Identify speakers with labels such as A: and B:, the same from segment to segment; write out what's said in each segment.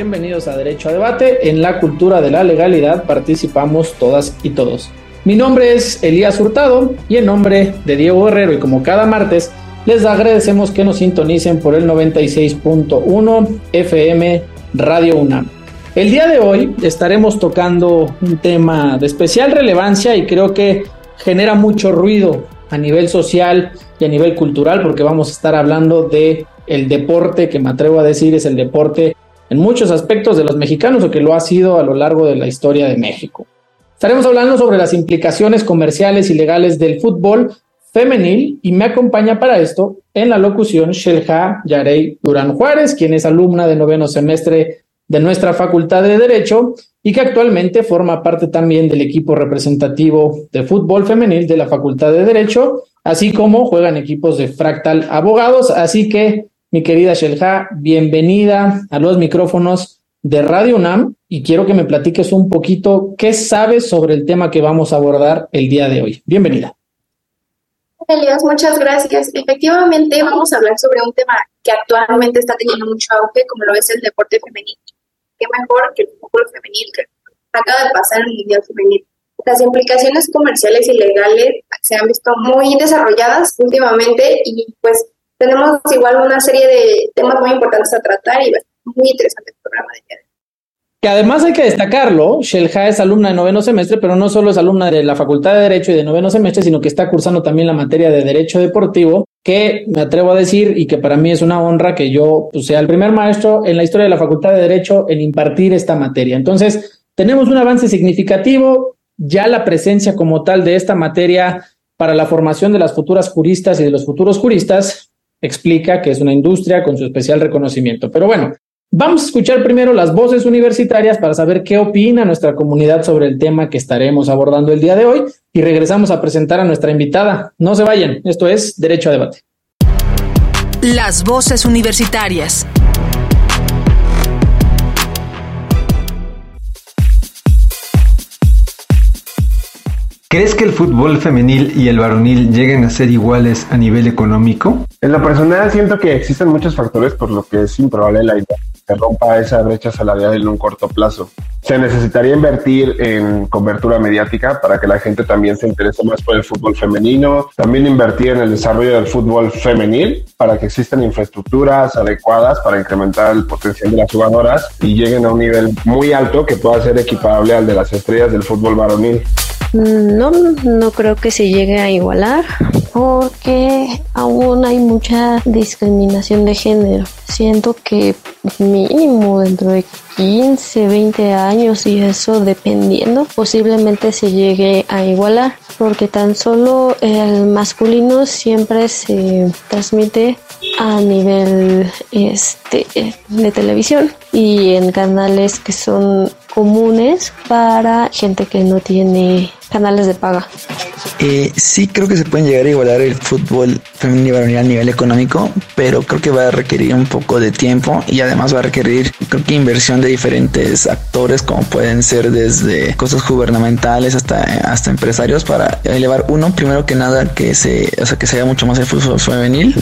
A: Bienvenidos a Derecho a Debate. En la cultura de la legalidad participamos todas y todos. Mi nombre es Elías Hurtado y en nombre de Diego Guerrero y como cada martes les agradecemos que nos sintonicen por el 96.1 FM Radio UNAM. El día de hoy estaremos tocando un tema de especial relevancia y creo que genera mucho ruido a nivel social y a nivel cultural porque vamos a estar hablando de el deporte que me atrevo a decir es el deporte en muchos aspectos de los mexicanos o que lo ha sido a lo largo de la historia de México. Estaremos hablando sobre las implicaciones comerciales y legales del fútbol femenil y me acompaña para esto en la locución Shelja Yarey Durán Juárez, quien es alumna de noveno semestre de nuestra Facultad de Derecho y que actualmente forma parte también del equipo representativo de fútbol femenil de la Facultad de Derecho, así como juegan equipos de Fractal Abogados. Así que mi querida Shelja, bienvenida a los micrófonos de Radio UNAM y quiero que me platiques un poquito qué sabes sobre el tema que vamos a abordar el día de hoy. Bienvenida.
B: Elias, muchas gracias. Efectivamente, vamos a hablar sobre un tema que actualmente está teniendo mucho auge, como lo es el deporte femenino. Qué mejor que el fútbol femenil que acaba de pasar en el Mundial Femenil. Las implicaciones comerciales y legales se han visto muy desarrolladas últimamente y pues tenemos igual una serie de temas muy importantes a tratar y muy interesante el programa de hoy.
A: Que además hay que destacarlo, Shelja es alumna de noveno semestre, pero no solo es alumna de la Facultad de Derecho y de noveno semestre, sino que está cursando también la materia de Derecho Deportivo, que me atrevo a decir y que para mí es una honra que yo pues, sea el primer maestro en la historia de la Facultad de Derecho en impartir esta materia. Entonces, tenemos un avance significativo, ya la presencia como tal de esta materia para la formación de las futuras juristas y de los futuros juristas explica que es una industria con su especial reconocimiento. Pero bueno, vamos a escuchar primero las voces universitarias para saber qué opina nuestra comunidad sobre el tema que estaremos abordando el día de hoy y regresamos a presentar a nuestra invitada. No se vayan, esto es Derecho a Debate.
C: Las voces universitarias.
D: ¿Crees que el fútbol femenil y el varonil lleguen a ser iguales a nivel económico?
E: En lo personal siento que existen muchos factores por lo que es improbable la idea que rompa esa brecha salarial en un corto plazo. Se necesitaría invertir en cobertura mediática para que la gente también se interese más por el fútbol femenino, también invertir en el desarrollo del fútbol femenil para que existan infraestructuras adecuadas para incrementar el potencial de las jugadoras y lleguen a un nivel muy alto que pueda ser equiparable al de las estrellas del fútbol varonil.
F: No, no creo que se llegue a igualar porque aún hay mucha discriminación de género. Siento que mínimo dentro de 15, 20 años y eso dependiendo, posiblemente se llegue a igualar, porque tan solo el masculino siempre se transmite a nivel este de televisión y en canales que son comunes para gente que no tiene canales de paga.
G: Eh, sí creo que se pueden llegar a igualar el fútbol femenino y varonil a nivel económico, pero creo que va a requerir un poco de tiempo y además va a requerir creo que inversión de diferentes actores como pueden ser desde cosas gubernamentales hasta, hasta empresarios para elevar uno, primero que nada que se, o sea, que sea mucho más el fútbol femenil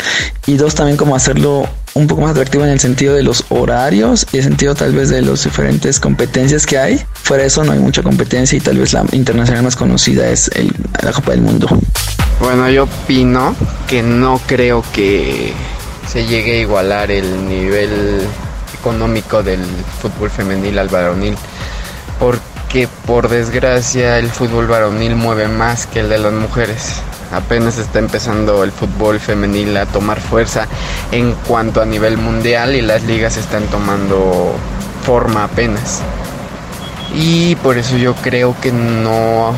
G: y dos también como hacerlo un poco más atractivo en el sentido de los horarios y el sentido tal vez de las diferentes competencias que hay. Fuera de eso no hay mucha competencia y tal vez la internacional más conocida es el, la Copa del Mundo.
H: Bueno, yo opino que no creo que se llegue a igualar el nivel económico del fútbol femenil al varonil. Porque por desgracia el fútbol varonil mueve más que el de las mujeres. Apenas está empezando el fútbol femenil a tomar fuerza en cuanto a nivel mundial y las ligas están tomando forma apenas. Y por eso yo creo que no,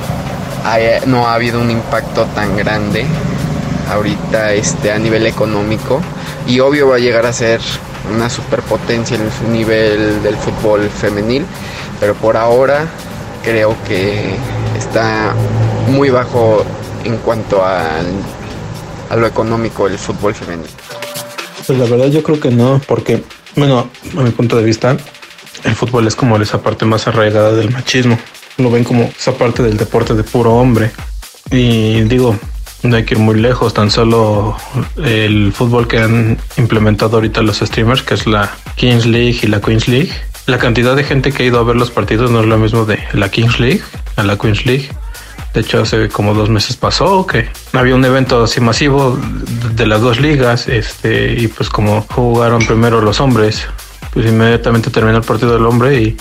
H: no ha habido un impacto tan grande ahorita este, a nivel económico y obvio va a llegar a ser una superpotencia en el nivel del fútbol femenil, pero por ahora creo que está muy bajo en cuanto a, a lo económico el fútbol femenil.
I: Pues la verdad yo creo que no, porque, bueno, a mi punto de vista, el fútbol es como esa parte más arraigada del machismo. Lo ven como esa parte del deporte de puro hombre. Y digo, no hay que ir muy lejos, tan solo el fútbol que han implementado ahorita los streamers, que es la Kings League y la Queens League. La cantidad de gente que ha ido a ver los partidos no es lo mismo de la Kings League a la Queens League. De hecho, hace como dos meses pasó que había un evento así masivo de las dos ligas, este, y pues como jugaron primero los hombres, pues inmediatamente terminó el partido del hombre y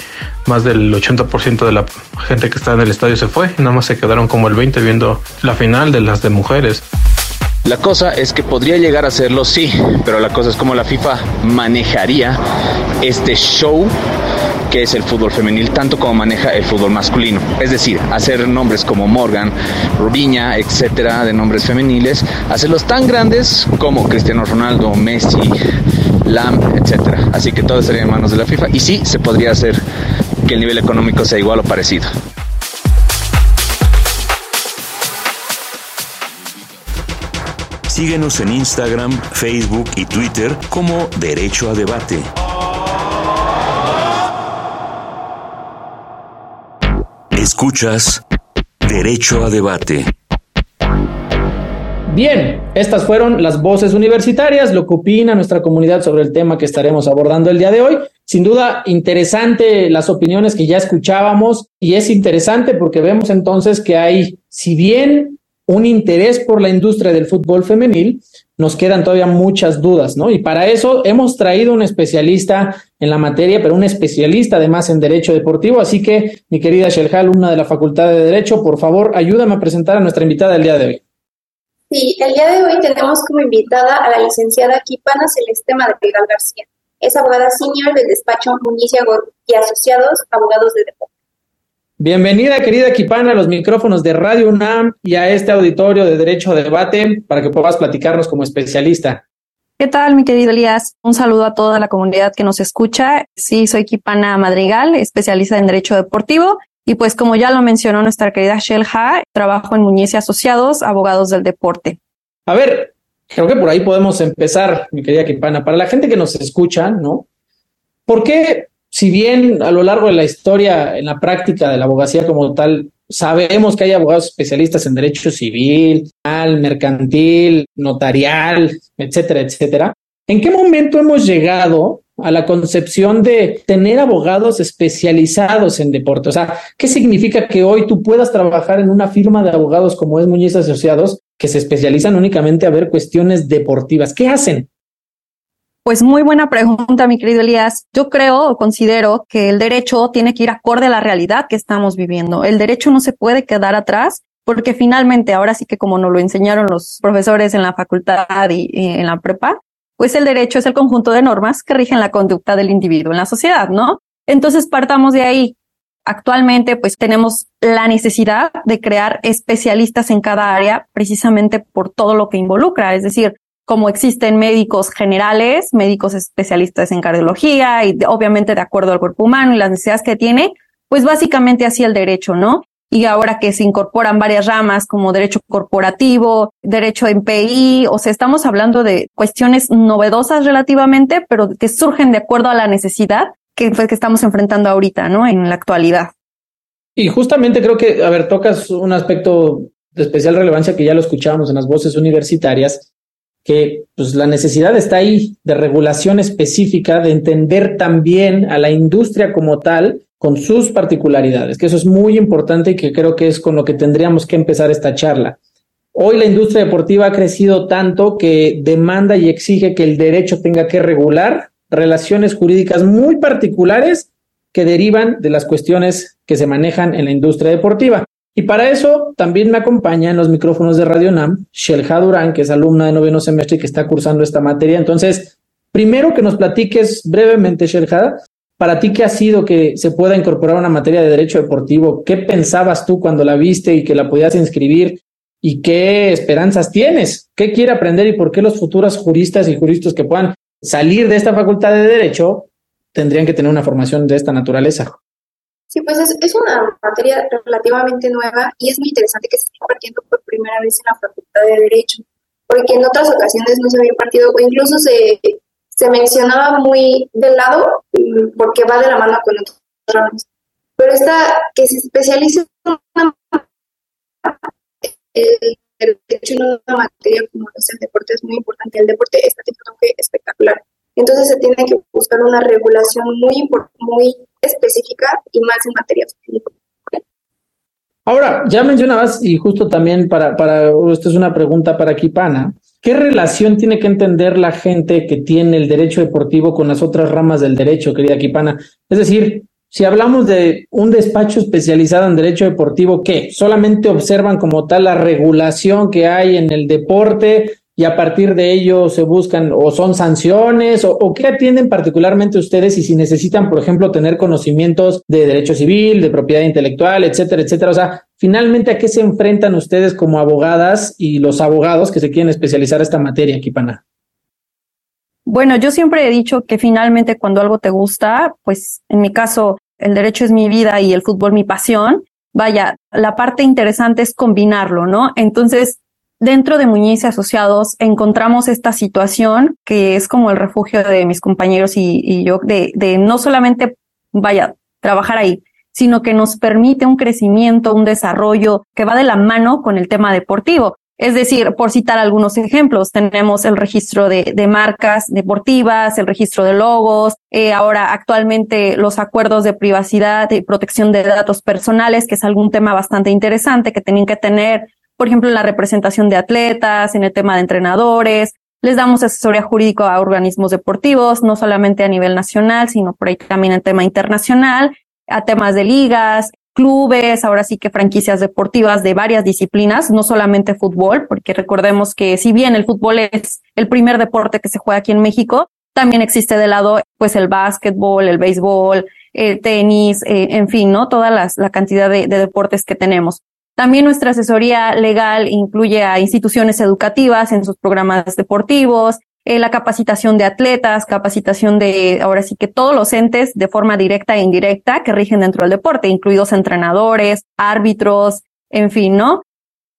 I: más del 80% de la gente que estaba en el estadio se fue. Nada más se quedaron como el 20 viendo la final de las de mujeres.
J: La cosa es que podría llegar a serlo, sí, pero la cosa es como la FIFA manejaría este show que es el fútbol femenil, tanto como maneja el fútbol masculino. Es decir, hacer nombres como Morgan, Rubiña, etcétera, de nombres femeniles, hacerlos tan grandes como Cristiano Ronaldo, Messi, Lam, etcétera. Así que todo estaría en manos de la FIFA y sí se podría hacer que el nivel económico sea igual o parecido.
K: Síguenos en Instagram, Facebook y Twitter como Derecho a Debate. Escuchas Derecho a Debate.
A: Bien, estas fueron las voces universitarias, lo que opina nuestra comunidad sobre el tema que estaremos abordando el día de hoy. Sin duda, interesante las opiniones que ya escuchábamos y es interesante porque vemos entonces que hay, si bien un interés por la industria del fútbol femenil, nos quedan todavía muchas dudas, ¿no? Y para eso hemos traído un especialista en la materia, pero un especialista además en Derecho Deportivo. Así que, mi querida Shelha, alumna de la Facultad de Derecho, por favor, ayúdame a presentar a nuestra invitada del día de hoy.
B: Sí, el día de hoy tenemos como invitada a la licenciada Kipana Celeste Madrigal García. Es abogada senior del despacho Muñiz y Asociados, abogados de deporte.
A: Bienvenida, querida Kipana, a los micrófonos de Radio UNAM y a este auditorio de Derecho a Debate para que puedas platicarnos como especialista.
L: ¿Qué tal, mi querido Elías? Un saludo a toda la comunidad que nos escucha. Sí, soy Kipana Madrigal, especialista en Derecho Deportivo. Y pues, como ya lo mencionó nuestra querida Shelha, trabajo en Muñiz y Asociados, abogados del deporte.
A: A ver, creo que por ahí podemos empezar, mi querida Kipana. Para la gente que nos escucha, ¿no? ¿Por qué si bien a lo largo de la historia, en la práctica de la abogacía como tal, sabemos que hay abogados especialistas en derecho civil, mercantil, notarial, etcétera, etcétera, ¿en qué momento hemos llegado a la concepción de tener abogados especializados en deporte? O sea, ¿qué significa que hoy tú puedas trabajar en una firma de abogados como es Muñiz Asociados que se especializan únicamente a ver cuestiones deportivas? ¿Qué hacen?
L: Pues muy buena pregunta, mi querido Elías. Yo creo o considero que el derecho tiene que ir acorde a la realidad que estamos viviendo. El derecho no se puede quedar atrás porque finalmente, ahora sí que como nos lo enseñaron los profesores en la facultad y, en la prepa, pues el derecho es el conjunto de normas que rigen la conducta del individuo en la sociedad, ¿no? Entonces partamos de ahí. Actualmente, pues tenemos la necesidad de crear especialistas en cada área precisamente por todo lo que involucra. Es decir, como existen médicos generales, médicos especialistas en cardiología y obviamente de acuerdo al cuerpo humano y las necesidades que tiene, pues básicamente así el derecho, ¿no? Y ahora que se incorporan varias ramas como derecho corporativo, derecho en PI, o sea, estamos hablando de cuestiones novedosas relativamente, pero que surgen de acuerdo a la necesidad que, que estamos enfrentando ahorita, ¿no? En la actualidad.
A: Y justamente creo que, a ver, tocas un aspecto de especial relevancia que ya lo escuchábamos en las voces universitarias, que pues la necesidad está ahí de regulación específica, de entender también a la industria como tal con sus particularidades, que eso es muy importante y que creo que es con lo que tendríamos que empezar esta charla. Hoy la industria deportiva ha crecido tanto que demanda y exige que el derecho tenga que regular relaciones jurídicas muy particulares que derivan de las cuestiones que se manejan en la industria deportiva. Y para eso también me acompaña en los micrófonos de Radio NAM Shelja Durán, que es alumna de noveno semestre y que está cursando esta materia. Entonces, primero que nos platiques brevemente, Shelja, para ti qué ha sido que se pueda incorporar una materia de derecho deportivo, qué pensabas tú cuando la viste y que la podías inscribir y qué esperanzas tienes, qué quiere aprender y por qué los futuros juristas y juristas que puedan salir de esta facultad de derecho tendrían que tener una formación de esta naturaleza.
B: Sí, pues es, una materia relativamente nueva y es muy interesante que se esté impartiendo por primera vez en la Facultad de Derecho, porque en otras ocasiones no se había impartido o incluso se, se mencionaba muy de lado porque va de la mano con otros ramas. Pero esta que se especializa en una, el derecho en una materia como es el deporte es muy importante. El deporte está teniendo un espectacular. Entonces se tiene que buscar una regulación muy, muy específica y más en materia
A: Ahora, ya mencionabas, y justo también para, para, esto es una pregunta para Kipana, ¿qué relación tiene que entender la gente que tiene el derecho deportivo con las otras ramas del derecho, querida Kipana? Es decir, si hablamos de un despacho especializado en derecho deportivo, ¿qué? ¿Solamente observan como tal la regulación que hay en el deporte y a partir de ello se buscan o son sanciones o, qué atienden particularmente ustedes y si necesitan, por ejemplo, tener conocimientos de derecho civil, de propiedad intelectual, etcétera, etcétera. O sea, finalmente, ¿a qué se enfrentan ustedes como abogadas y los abogados que se quieren especializar esta materia, Kipana?
L: Bueno, yo siempre he dicho que finalmente cuando algo te gusta, pues en mi caso el derecho es mi vida y el fútbol mi pasión. Vaya, la parte interesante es combinarlo, ¿no? Entonces, dentro de Muñiz y Asociados encontramos esta situación que es como el refugio de mis compañeros y, yo de, de, no solamente, vaya, trabajar ahí, sino que nos permite un crecimiento, un desarrollo que va de la mano con el tema deportivo. Es decir, por citar algunos ejemplos, tenemos el registro de, de marcas deportivas, el registro de logos, eh, ahora actualmente los acuerdos de privacidad y protección de datos personales, que es algún tema bastante interesante que tienen que tener por ejemplo, en la representación de atletas, en el tema de entrenadores. Les damos asesoría jurídica a organismos deportivos, no solamente a nivel nacional, sino por ahí también en tema internacional, a temas de ligas, clubes, ahora sí que franquicias deportivas de varias disciplinas, no solamente fútbol, porque recordemos que si bien el fútbol es el primer deporte que se juega aquí en México, también existe de lado pues el básquetbol, el béisbol, el tenis, eh, en fin, ¿no? Toda la cantidad de deportes que tenemos. También nuestra asesoría legal incluye a instituciones educativas en sus programas deportivos, eh, la capacitación de atletas, capacitación de, ahora sí que todos los entes de forma directa e indirecta que rigen dentro del deporte, incluidos entrenadores, árbitros, en fin, ¿no?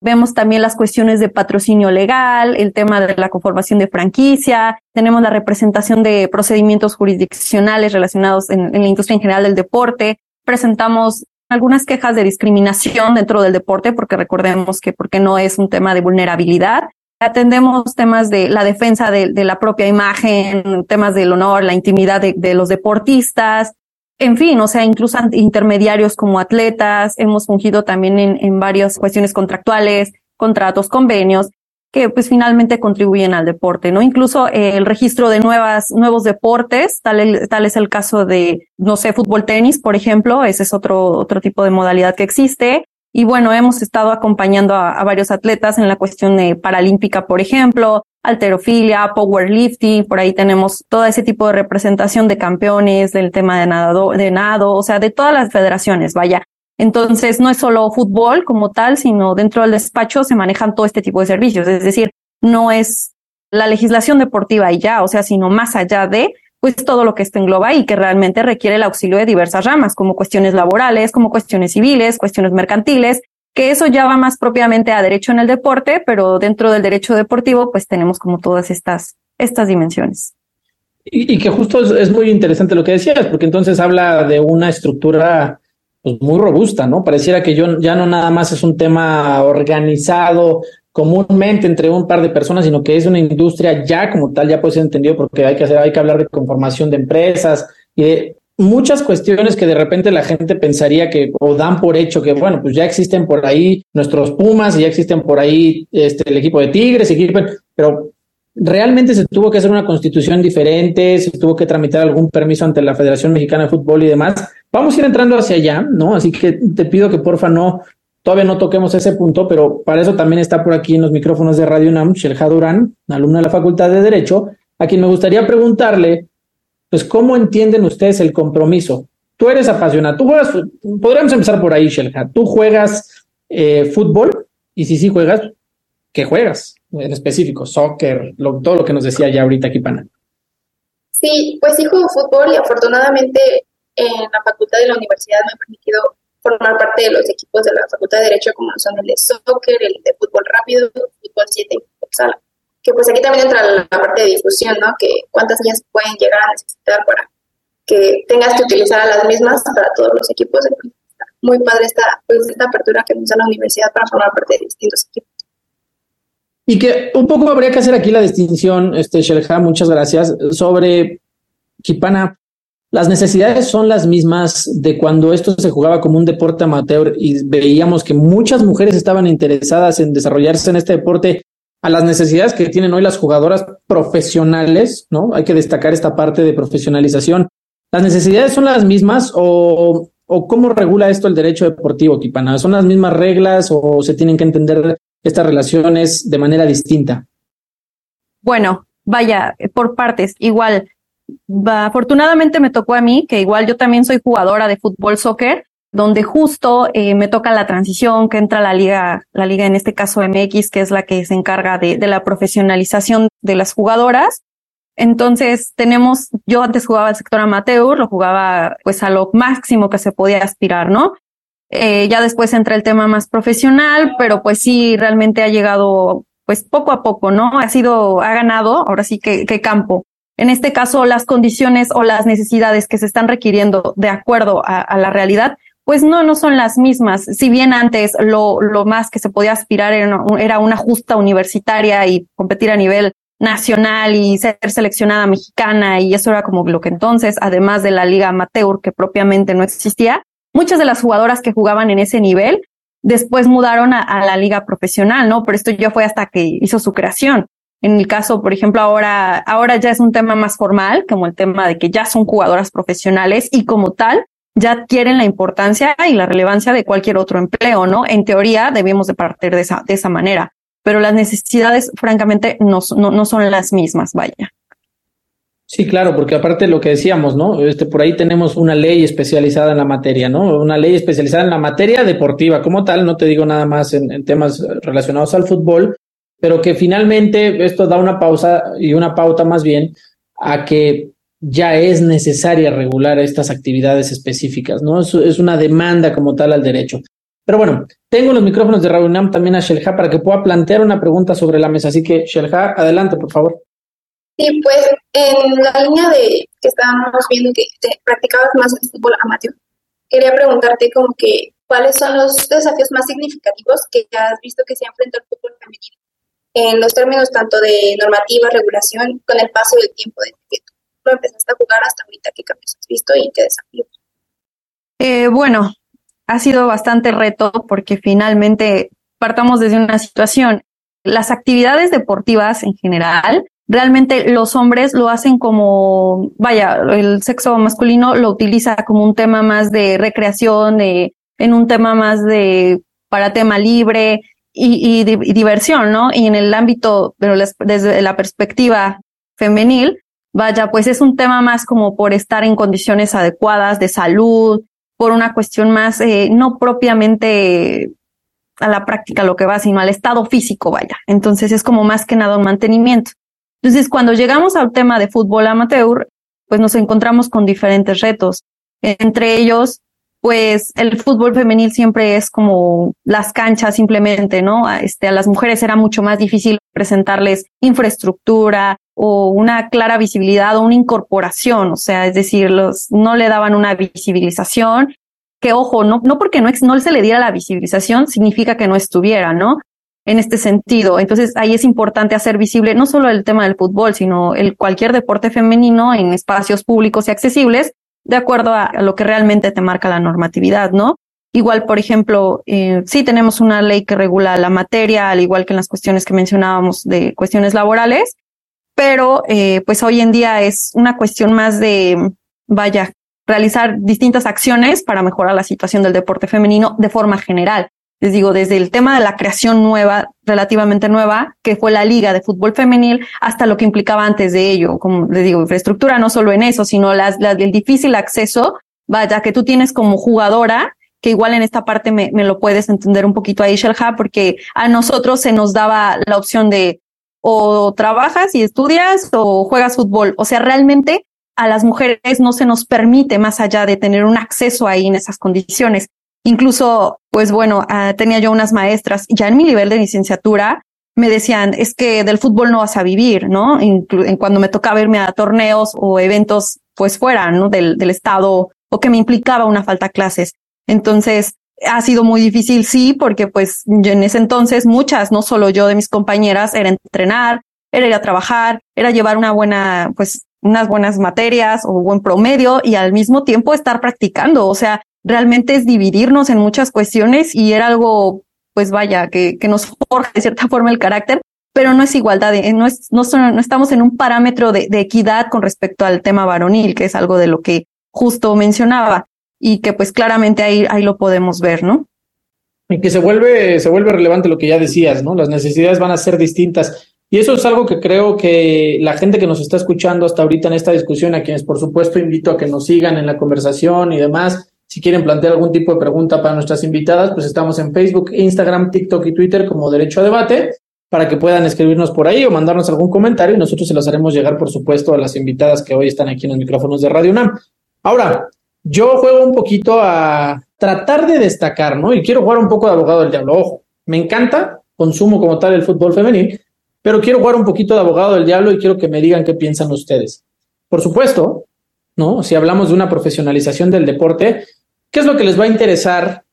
L: Vemos también las cuestiones de patrocinio legal, el tema de la conformación de franquicia, tenemos la representación de procedimientos jurisdiccionales relacionados en, en la industria en general del deporte, presentamos algunas quejas de discriminación dentro del deporte, porque recordemos que porque no es un tema de vulnerabilidad. Atendemos temas de la defensa de, la propia imagen, temas del honor, la intimidad de, los deportistas, en fin, o sea, incluso intermediarios como atletas, hemos fungido también en, en varias cuestiones contractuales, contratos, convenios, que pues finalmente contribuyen al deporte, ¿no? Incluso eh, el registro de nuevas, nuevos deportes, tal, tal es el caso de, no sé, fútbol tenis, por ejemplo, ese es otro, otro tipo de modalidad que existe. Y bueno, hemos estado acompañando a, varios atletas en la cuestión de paralímpica, por ejemplo, alterofilia, powerlifting, por ahí tenemos todo ese tipo de representación de campeones del tema de nado, de nado, o sea, de todas las federaciones, vaya. Entonces, no es solo fútbol como tal, sino dentro del despacho se manejan todo este tipo de servicios. Es decir, no es la legislación deportiva y ya, o sea, sino más allá de, pues todo lo que esto engloba y que realmente requiere el auxilio de diversas ramas, como cuestiones laborales, como cuestiones civiles, cuestiones mercantiles, que eso ya va más propiamente a derecho en el deporte, pero dentro del derecho deportivo, pues tenemos como todas estas, estas dimensiones.
A: Y, que justo es, es, muy interesante lo que decías, porque entonces habla de una estructura pues, muy robusta, ¿no? Pareciera que yo, ya no nada más es un tema organizado comúnmente entre un par de personas, sino que es una industria ya como tal, ya puede ser entendido porque hay que hacer, hay que hablar de conformación de empresas y de muchas cuestiones que de repente la gente pensaría que o dan por hecho que, bueno, pues ya existen por ahí nuestros Pumas y ya existen por ahí este, el equipo de Tigres, equipo, pero realmente se tuvo que hacer una constitución diferente, se tuvo que tramitar algún permiso ante la Federación Mexicana de Fútbol y demás. Vamos a ir entrando hacia allá, ¿no? Así que te pido que porfa no, todavía no toquemos ese punto, pero para eso también está por aquí en los micrófonos de Radio UNAM, Shelja Durán, alumna de la Facultad de Derecho, a quien me gustaría preguntarle pues, ¿cómo entienden ustedes el compromiso? Tú eres apasionado, tú juegas, podríamos empezar por ahí, Shelja. Tú juegas eh, fútbol y si sí juegas, ¿qué juegas? En específico, soccer, todo lo que nos decía ya ahorita Kipana.
B: Sí, pues sí juego fútbol y afortunadamente en la facultad de la universidad me ha permitido formar parte de los equipos de la facultad de Derecho como son el de soccer, el de fútbol rápido, fútbol 7 y futsal que pues aquí también entra la parte de difusión, ¿no? Que cuántas niñas pueden llegar a necesitar para que tengas que utilizar las mismas para todos los equipos. Muy padre esta, pues, esta apertura que nos da la universidad para formar parte de distintos equipos.
A: Y que un poco habría que hacer aquí la distinción, este Shelja, muchas gracias, sobre Kipana. Las necesidades son las mismas de cuando esto se jugaba como un deporte amateur y veíamos que muchas mujeres estaban interesadas en desarrollarse en este deporte a las necesidades que tienen hoy las jugadoras profesionales, ¿no? Hay que destacar esta parte de profesionalización. ¿Las necesidades son las mismas o, o cómo regula esto el derecho deportivo, Kipana? ¿Son las mismas reglas o se tienen que entender estas relaciones de manera distinta?
L: Bueno, vaya, por partes, igual. Afortunadamente me tocó a mí, que igual yo también soy jugadora de fútbol soccer, donde justo eh, me toca la transición, que entra la liga, la liga en este caso MX, que es la que se encarga de, de la profesionalización de las jugadoras. Entonces tenemos, yo antes jugaba el sector amateur, lo jugaba pues a lo máximo que se podía aspirar, ¿no? Eh, ya después entra el tema más profesional, pero pues sí, realmente ha llegado pues poco a poco, ¿no? Ha sido, ha ganado, ahora sí que, que campo. En este caso, las condiciones o las necesidades que se están requiriendo de acuerdo a, la realidad, pues no, no son las mismas. Si bien antes lo, lo más que se podía aspirar era una, justa universitaria y competir a nivel nacional y ser seleccionada mexicana y eso era como lo que entonces, además de la liga amateur que propiamente no existía, muchas de las jugadoras que jugaban en ese nivel después mudaron a la liga profesional, ¿no? Pero esto ya fue hasta que hizo su creación. En el caso, por ejemplo, ahora, ahora ya es un tema más formal, como el tema de que ya son jugadoras profesionales y como tal, ya adquieren la importancia y la relevancia de cualquier otro empleo, ¿no? En teoría debemos de partir de esa, de esa manera, pero las necesidades, francamente, no, no, no son las mismas, vaya.
A: Sí, claro, porque aparte lo que decíamos, ¿no? Este, por ahí tenemos una ley especializada en la materia, ¿no? Una ley especializada en la materia deportiva como tal, no te digo nada más en, en temas relacionados al fútbol, pero que finalmente esto da una pausa y una pauta más bien a que ya es necesaria regular estas actividades específicas, ¿no? Es, es una demanda como tal al derecho. Pero bueno, tengo los micrófonos de Raunam también a Shelja para que pueda plantear una pregunta sobre la mesa. Así que, Shelja, adelante, por favor.
B: Sí, pues en la línea de que estábamos viendo que practicabas más el fútbol amateur, quería preguntarte como que cuáles son los desafíos más significativos que has visto que se ha enfrentado el fútbol femenino en los términos tanto de normativa, regulación, con el paso del tiempo de que lo empezaste a jugar hasta ahorita? ¿Qué cambios has visto y qué desafíos?
L: Eh, bueno, ha sido bastante reto porque finalmente partamos desde una situación. Las actividades deportivas en general, realmente los hombres lo hacen como, vaya, el sexo masculino lo utiliza como un tema más de recreación, de, en un tema más de para tema libre y, y, diversión, ¿no? Y en el ámbito, pero desde la perspectiva femenil, vaya, pues es un tema más como por estar en condiciones adecuadas de salud, por una cuestión más, eh, no propiamente a la práctica lo que va, sino al estado físico, vaya. Entonces es como más que nada un mantenimiento. Entonces, cuando llegamos al tema de fútbol amateur, pues nos encontramos con diferentes retos. Entre ellos, pues el fútbol femenil siempre es como las canchas simplemente, ¿no? Este, a las mujeres era mucho más difícil presentarles infraestructura, o una clara visibilidad o una incorporación, o sea, es decir, los, no le daban una visibilización, que ojo, no, no porque no, no se le diera la visibilización significa que no estuviera, ¿no? En este sentido. Entonces ahí es importante hacer visible no solo el tema del fútbol, sino el cualquier deporte femenino en espacios públicos y accesibles, de acuerdo a, lo que realmente te marca la normatividad, ¿no? Igual, por ejemplo, eh, sí tenemos una ley que regula la materia, al igual que en las cuestiones que mencionábamos de cuestiones laborales, pero eh, pues hoy en día es una cuestión más de, vaya, realizar distintas acciones para mejorar la situación del deporte femenino de forma general. Les digo, desde el tema de la creación nueva, relativamente nueva, que fue la Liga de Fútbol Femenil, hasta lo que implicaba antes de ello, como les digo, infraestructura, no solo en eso, sino las, las, el difícil acceso, vaya, que tú tienes como jugadora, que igual en esta parte me, me lo puedes entender un poquito ahí, Shelha, porque a nosotros se nos daba la opción de o trabajas y estudias o juegas fútbol. O sea, realmente a las mujeres no se nos permite más allá de tener un acceso ahí en esas condiciones. Incluso, pues bueno, uh, tenía yo unas maestras ya en mi nivel de licenciatura me decían, es que del fútbol no vas a vivir, ¿no? Inclu en cuando me tocaba irme a torneos o eventos, pues fuera, ¿no? Del, del estado o que me implicaba una falta a clases. Entonces, ha sido muy difícil, sí, porque pues en ese entonces muchas, no solo yo de mis compañeras, era entrenar, era ir a trabajar, era llevar una buena, pues unas buenas materias o buen promedio y al mismo tiempo estar practicando. O sea, realmente es dividirnos en muchas cuestiones y era algo, pues vaya, que, que nos forja de cierta forma el carácter, pero no es igualdad, eh, no, es, no, estamos en un parámetro de, de equidad con respecto al tema varonil, que es algo de lo que justo mencionaba y que pues claramente ahí, ahí lo podemos ver, ¿no?
A: Y que se vuelve, se vuelve relevante lo que ya decías, ¿no? Las necesidades van a ser distintas. Y eso es algo que creo que la gente que nos está escuchando hasta ahorita en esta discusión, a quienes por supuesto invito a que nos sigan en la conversación y demás, si quieren plantear algún tipo de pregunta para nuestras invitadas, pues estamos en Facebook, Instagram, TikTok y Twitter como Derecho a Debate, para que puedan escribirnos por ahí o mandarnos algún comentario y nosotros se los haremos llegar, por supuesto, a las invitadas que hoy están aquí en los micrófonos de Radio UNAM. Ahora, yo juego un poquito a tratar de destacar, ¿no? Y quiero jugar un poco de abogado del diablo. Ojo, me encanta, consumo como tal el fútbol femenil, pero quiero jugar un poquito de abogado del diablo y quiero que me digan qué piensan ustedes. Por supuesto, ¿no? Si hablamos de una profesionalización del deporte, ¿qué es lo que les va a interesar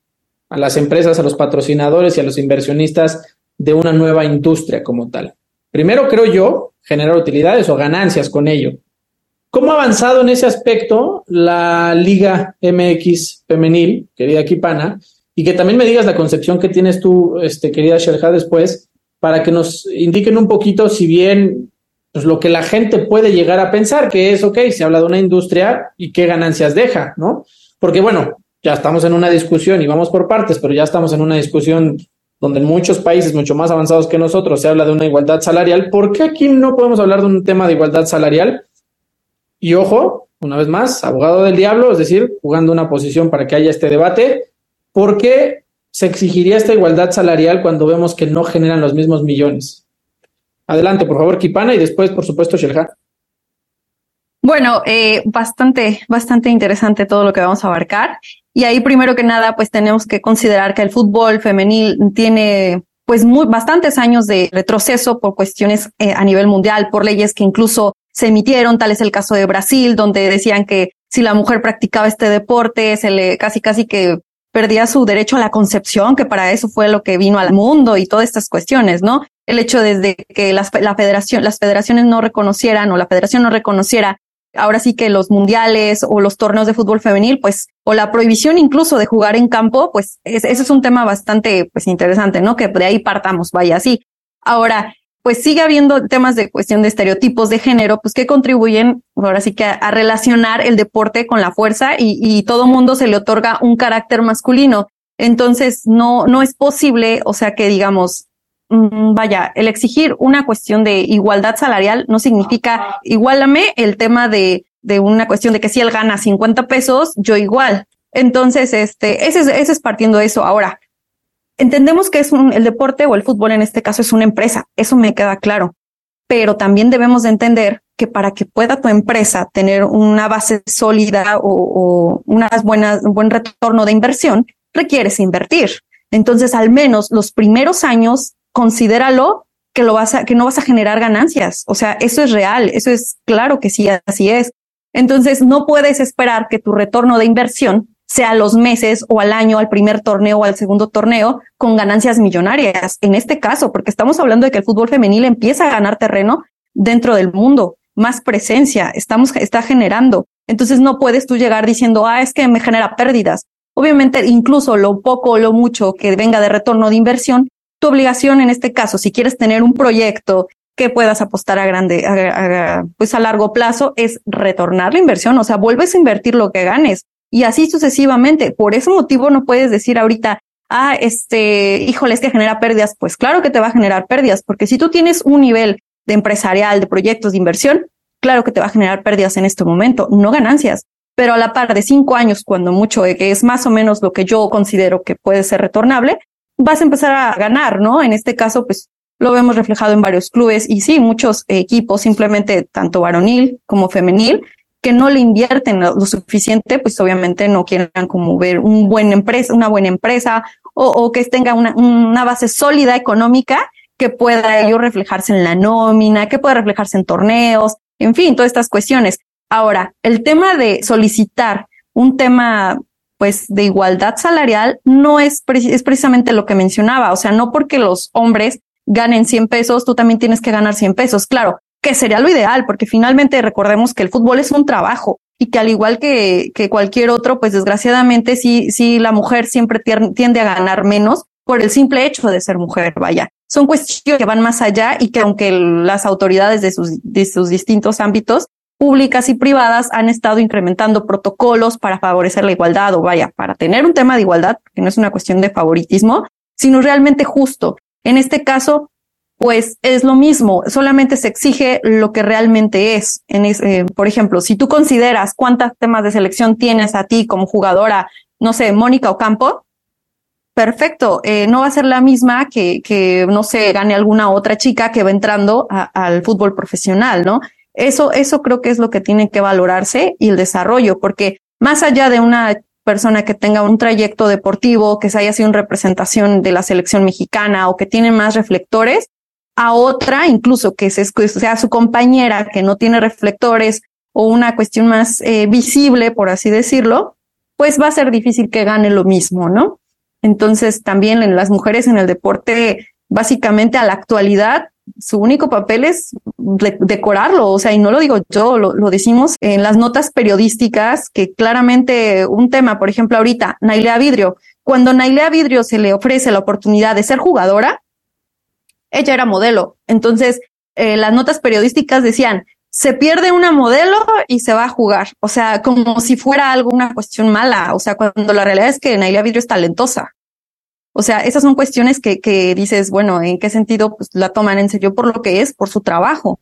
A: a las empresas, a los patrocinadores y a los inversionistas de una nueva industria como tal? Primero, creo yo, generar utilidades o ganancias con ello. ¿Cómo ha avanzado en ese aspecto la Liga MX femenil, querida Kipana? Y que también me digas la concepción que tienes tú, este, querida Sherja, después, para que nos indiquen un poquito si bien pues, lo que la gente puede llegar a pensar, que es, ok, se habla de una industria y qué ganancias deja, ¿no? Porque bueno, ya estamos en una discusión y vamos por partes, pero ya estamos en una discusión donde en muchos países mucho más avanzados que nosotros se habla de una igualdad salarial. ¿Por qué aquí no podemos hablar de un tema de igualdad salarial? Y ojo, una vez más, abogado del diablo, es decir, jugando una posición para que haya este debate, ¿por qué se exigiría esta igualdad salarial cuando vemos que no generan los mismos millones? Adelante, por favor, Kipana, y después, por supuesto, Shelha.
L: Bueno, eh, bastante, bastante interesante todo lo que vamos a abarcar. Y ahí, primero que nada, pues tenemos que considerar que el fútbol femenil tiene pues muy, bastantes años de retroceso por cuestiones eh, a nivel mundial, por leyes que incluso se emitieron, tal es el caso de Brasil, donde decían que si la mujer practicaba este deporte, se le casi casi que perdía su derecho a la concepción, que para eso fue lo que vino al mundo y todas estas cuestiones, ¿no? El hecho desde que las, la federación, las federaciones no reconocieran o la federación no reconociera ahora sí que los mundiales o los torneos de fútbol femenil, pues, o la prohibición incluso de jugar en campo, pues, ese es un tema bastante, pues, interesante, ¿no? Que de ahí partamos, vaya así. Ahora, pues sigue habiendo temas de cuestión de estereotipos de género, pues que contribuyen ahora sí que a, relacionar el deporte con la fuerza y, y todo mundo se le otorga un carácter masculino. Entonces, no, no es posible, o sea, que digamos, vaya, el exigir una cuestión de igualdad salarial no significa igualame el tema de, de una cuestión de que si él gana 50 pesos, yo igual. Entonces, este, ese es, ese es partiendo de eso. Ahora, Entendemos que es un, el deporte o el fútbol en este caso es una empresa, eso me queda claro, pero también debemos de entender que para que pueda tu empresa tener una base sólida o, o unas buenas, un buen retorno de inversión, requieres invertir. Entonces, al menos los primeros años, considéralo que lo vas a, que no vas a generar ganancias. O sea, eso es real, eso es claro que sí, así es. Entonces, no puedes esperar que tu retorno de inversión sea los meses o al año, al primer torneo o al segundo torneo, con ganancias millonarias. En este caso, porque estamos hablando de que el fútbol femenil empieza a ganar terreno dentro del mundo, más presencia, estamos, está generando. Entonces no puedes tú llegar diciendo, ah, es que me genera pérdidas. Obviamente, incluso lo poco o lo mucho que venga de retorno de inversión, tu obligación en este caso, si quieres tener un proyecto que puedas apostar a grande, pues a largo plazo, es retornar la inversión. O sea, vuelves a invertir lo que ganes y así sucesivamente. Por ese motivo no puedes decir ahorita, ah, este, híjole, es que genera pérdidas. Pues claro que te va a generar pérdidas, porque si tú tienes un nivel de empresarial, de proyectos de inversión, claro que te va a generar pérdidas en este momento, no ganancias. Pero a la par de cinco años, cuando mucho, eh, que es más o menos lo que yo considero que puede ser retornable, vas a empezar a ganar, ¿no? En este caso, pues lo vemos reflejado en varios clubes y sí, muchos equipos, simplemente tanto varonil como femenil, que no le invierten lo suficiente, pues obviamente no quieren como ver un buen empresa, una buena empresa o, que tenga una, una, base sólida económica que pueda ello reflejarse en la nómina, que pueda reflejarse en torneos, en fin, todas estas cuestiones. Ahora, el tema de solicitar un tema pues de igualdad salarial no es, es precisamente lo que mencionaba, o sea, no porque los hombres ganen 100 pesos, tú también tienes que ganar 100 pesos. Claro, que sería lo ideal, porque finalmente recordemos que el fútbol es un trabajo y que al igual que, que cualquier otro, pues desgraciadamente sí, sí la mujer siempre tiende a ganar menos por el simple hecho de ser mujer, vaya. Son cuestiones que van más allá y que aunque las autoridades de sus, de sus distintos ámbitos públicas y privadas han estado incrementando protocolos para favorecer la igualdad o vaya, para tener un tema de igualdad, que no es una cuestión de favoritismo, sino realmente justo. En este caso, pues es lo mismo, solamente se exige lo que realmente es. En eh, por ejemplo, si tú consideras cuántos temas de selección tienes a ti como jugadora, no sé, Mónica Ocampo, perfecto, eh, no va a ser la misma que, que, no sé, gane alguna otra chica que va entrando al fútbol profesional, ¿no? Eso, eso creo que es lo que tiene que valorarse y el desarrollo, porque más allá de una persona que tenga un trayecto deportivo, que se haya sido una representación de la selección mexicana o que tiene más reflectores, a otra, incluso que sea su compañera que no tiene reflectores o una cuestión más eh, visible, por así decirlo, pues va a ser difícil que gane lo mismo, ¿no? Entonces, también en las mujeres en el deporte, básicamente a la actualidad, su único papel es decorarlo, o sea, y no lo digo yo, lo, lo, decimos en las notas periodísticas, que claramente un tema, por ejemplo, ahorita, Nailea Vidrio, cuando Nailea Vidrio se le ofrece la oportunidad de ser jugadora, ella era modelo. Entonces, eh, las notas periodísticas decían, se pierde una modelo y se va a jugar. O sea, como si fuera algo, una cuestión mala. O sea, cuando la realidad es que Nailia Vidrio es talentosa. O sea, esas son cuestiones que, que dices, bueno, ¿en qué sentido pues, la toman en serio por lo que es, por su trabajo?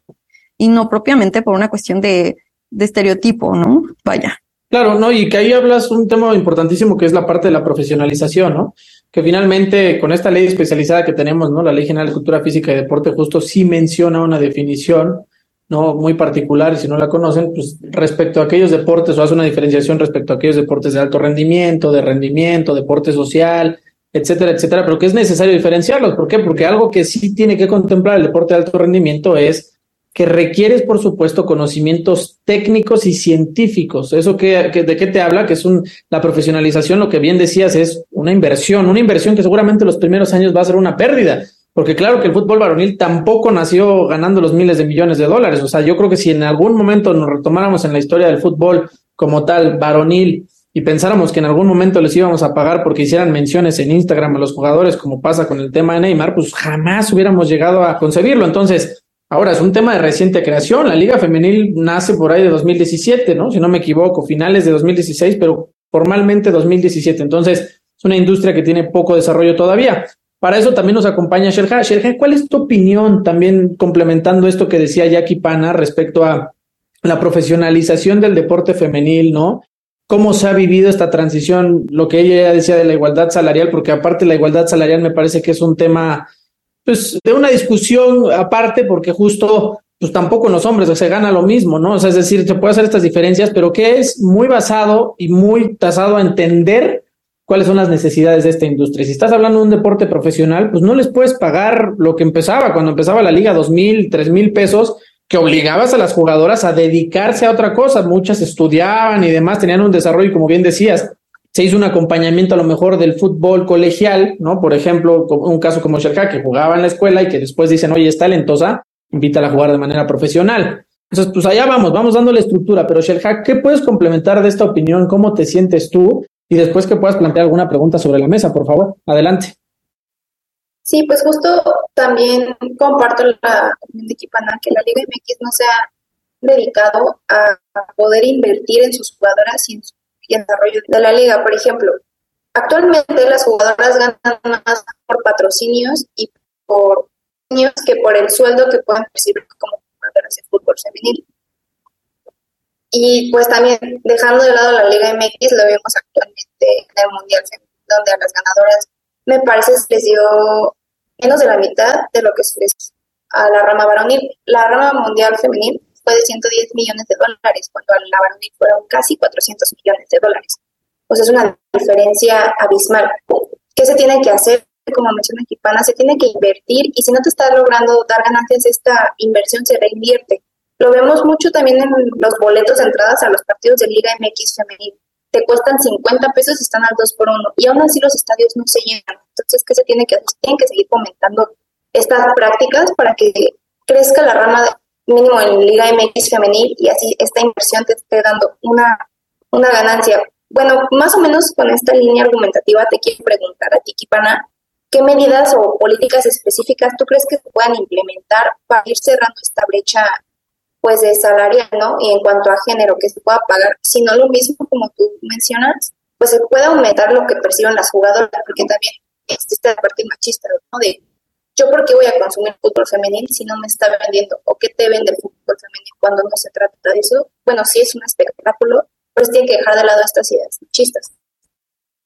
L: Y no propiamente por una cuestión de, de estereotipo, ¿no? Vaya.
A: Claro, ¿no? Y que ahí hablas un tema importantísimo que es la parte de la profesionalización, ¿no? Que finalmente con esta ley especializada que tenemos, ¿no? La Ley General de Cultura Física y Deporte justo sí menciona una definición, ¿no? Muy particular, y si no la conocen, pues respecto a aquellos deportes, o hace una diferenciación respecto a aquellos deportes de alto rendimiento, de rendimiento, deporte social, etcétera, etcétera, pero que es necesario diferenciarlos. ¿Por qué? Porque algo que sí tiene que contemplar el deporte de alto rendimiento es que requieres, por supuesto, conocimientos técnicos y científicos. ¿Eso que, de qué te habla? Que es un, la profesionalización, lo que bien decías, es una inversión, una inversión que seguramente los primeros años va a ser una pérdida. Porque claro que el fútbol varonil tampoco nació ganando los miles de millones de dólares. O sea, yo creo que si en algún momento nos retomáramos en la historia del fútbol como tal, varonil, y pensáramos que en algún momento les íbamos a pagar porque hicieran menciones en Instagram a los jugadores, como pasa con el tema de Neymar, pues jamás hubiéramos llegado a concebirlo. Entonces, Ahora, es un tema de reciente creación. La Liga Femenil nace por ahí de 2017, ¿no? Si no me equivoco, finales de 2016, pero formalmente 2017. Entonces, es una industria que tiene poco desarrollo todavía. Para eso también nos acompaña Sherja. Sherja, ¿cuál es tu opinión también complementando esto que decía Jackie Pana respecto a la profesionalización del deporte femenil, ¿no? ¿Cómo se ha vivido esta transición? Lo que ella decía de la igualdad salarial, porque aparte la igualdad salarial me parece que es un tema pues, de una discusión aparte, porque justo, pues tampoco los hombres se gana lo mismo, ¿no? O sea, es decir, se puede hacer estas diferencias, pero que es muy basado y muy tasado a entender cuáles son las necesidades de esta industria. Si estás hablando de un deporte profesional, pues no les puedes pagar lo que empezaba, cuando empezaba la liga, dos mil, tres mil pesos, que obligabas a las jugadoras a dedicarse a otra cosa. Muchas estudiaban y demás, tenían un desarrollo, como bien decías, se hizo un acompañamiento a lo mejor del fútbol colegial, ¿no? Por ejemplo, un caso como Sherka, que jugaba en la escuela y que después dicen, oye, es talentosa, invítala a jugar de manera profesional. Entonces, pues allá vamos, vamos dándole estructura, pero Shelha, ¿qué puedes complementar de esta opinión? ¿Cómo te sientes tú? Y después que puedas plantear alguna pregunta sobre la mesa, por favor, adelante.
B: Sí, pues justo también comparto la opinión de Equipana, que la Liga MX no se ha dedicado a poder invertir en sus jugadoras y en su desarrollo de la liga. Por ejemplo, actualmente las jugadoras ganan más por patrocinios y por niños que por el sueldo que puedan percibir como jugadoras de fútbol femenil. Y pues también dejando de lado la Liga MX, lo vemos actualmente en el Mundial donde a las ganadoras me parece que les dio menos de la mitad de lo que se les a la rama varonil. La rama mundial femenil fue de 110 millones de dólares, cuando a la varonil fueron casi 400 millones de dólares. Pues es una diferencia abismal. ¿Qué se tiene que hacer? Como menciona Equipana, se tiene que invertir y si no te está logrando dar ganancias, esta inversión se reinvierte. Lo vemos mucho también en los boletos de entradas a los partidos de Liga MX femenil. Te cuestan 50 pesos y están al 2 por 1 y aún así los estadios no se llenan. Entonces, ¿qué se tiene que hacer? Tienen que seguir fomentando estas prácticas para que crezca la rama mínimo en Liga MX femenil y así esta inversión te esté dando una, una ganancia. Bueno, más o menos con esta línea argumentativa te quiero preguntar a ti, Kipana, ¿qué medidas o políticas específicas tú crees que se puedan implementar para ir cerrando esta brecha pues de salarial, ¿no? Y en cuanto a género, que se pueda pagar, si no lo mismo como tú mencionas, pues se puede aumentar lo que perciben las jugadoras, porque también existe la parte machista, ¿no? De yo por qué voy a consumir fútbol femenil si no me está vendiendo o qué te vende el fútbol femenil cuando no se trata de eso. Bueno, sí es un espectáculo, pero tiene que dejar de lado estas ideas machistas.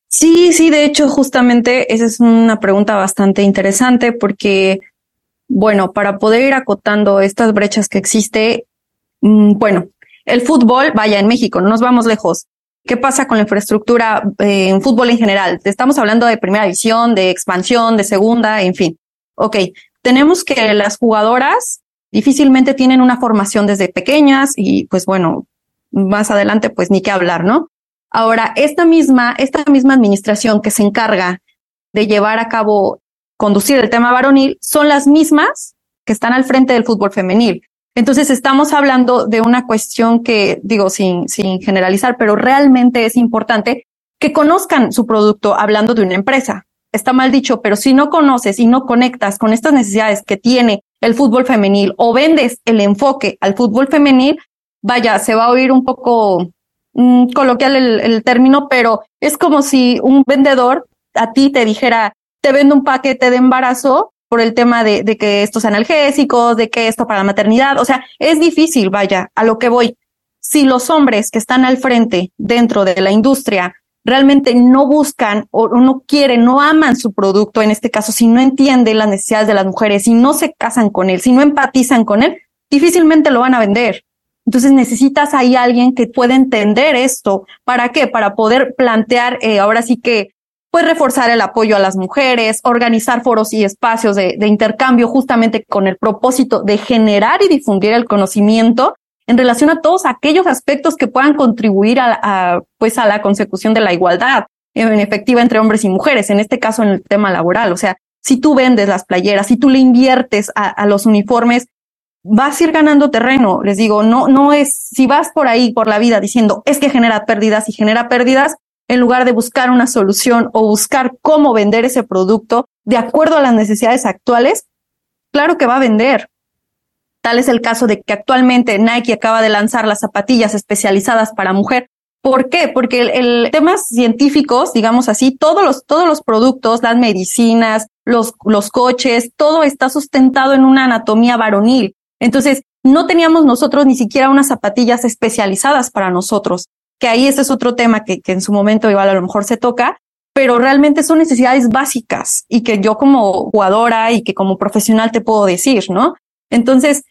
L: Sí, sí, de hecho, justamente esa es una pregunta bastante interesante porque, bueno, para poder ir acotando estas brechas que existe, bueno, el fútbol, vaya, en México, no nos vamos lejos. ¿Qué pasa con la infraestructura eh, en fútbol en general? Estamos hablando de primera división, de expansión, de segunda, en fin ok, tenemos que las jugadoras difícilmente tienen una formación desde pequeñas y pues bueno, más adelante pues ni qué hablar, ¿no? Ahora, esta misma, esta misma administración que se encarga de llevar a cabo, conducir el tema varonil, son las mismas que están al frente del fútbol femenil. Entonces estamos hablando de una cuestión que, digo, sin, sin generalizar, pero realmente es importante que conozcan su producto hablando de una empresa. Está mal dicho, pero si no conoces y no conectas con estas necesidades que tiene el fútbol femenil o vendes el enfoque al fútbol femenil, vaya, se va a oír un poco mm, coloquial el, término, pero es como si un vendedor a ti te dijera, te vendo un paquete de embarazo por el tema de, de que estos analgésicos, de que esto para la maternidad, o sea, es difícil, vaya, a lo que voy. Si los hombres que están al frente dentro de la industria realmente no buscan o no quieren, no aman su producto, en este caso, si no entienden las necesidades de las mujeres, si no se casan con él, si no empatizan con él, difícilmente lo van a vender. Entonces necesitas ahí alguien que pueda entender esto. ¿Para qué? Para poder plantear, eh, ahora sí que, pues reforzar el apoyo a las mujeres, organizar foros y espacios de, de intercambio justamente con el propósito de generar y difundir el conocimiento en relación a todos aquellos aspectos que puedan contribuir a, pues a la consecución de la igualdad en efectiva entre hombres y mujeres, en este caso en el tema laboral. O sea, si tú vendes las playeras, si tú le inviertes a, los uniformes, vas a ir ganando terreno. Les digo, no, no es, si vas por ahí, por la vida diciendo, es que genera pérdidas y genera pérdidas, en lugar de buscar una solución o buscar cómo vender ese producto de acuerdo a las necesidades actuales, claro que va a vender, Tal es el caso de que actualmente Nike acaba de lanzar las zapatillas especializadas para mujer. ¿Por qué? Porque el, temas científicos, digamos así, todos los, todos los productos, las medicinas, los, los coches, todo está sustentado en una anatomía varonil. Entonces, no teníamos nosotros ni siquiera unas zapatillas especializadas para nosotros, que ahí ese es otro tema que, que en su momento igual a lo mejor se toca, pero realmente son necesidades básicas y que yo como jugadora y que como profesional te puedo decir, ¿no? Entonces,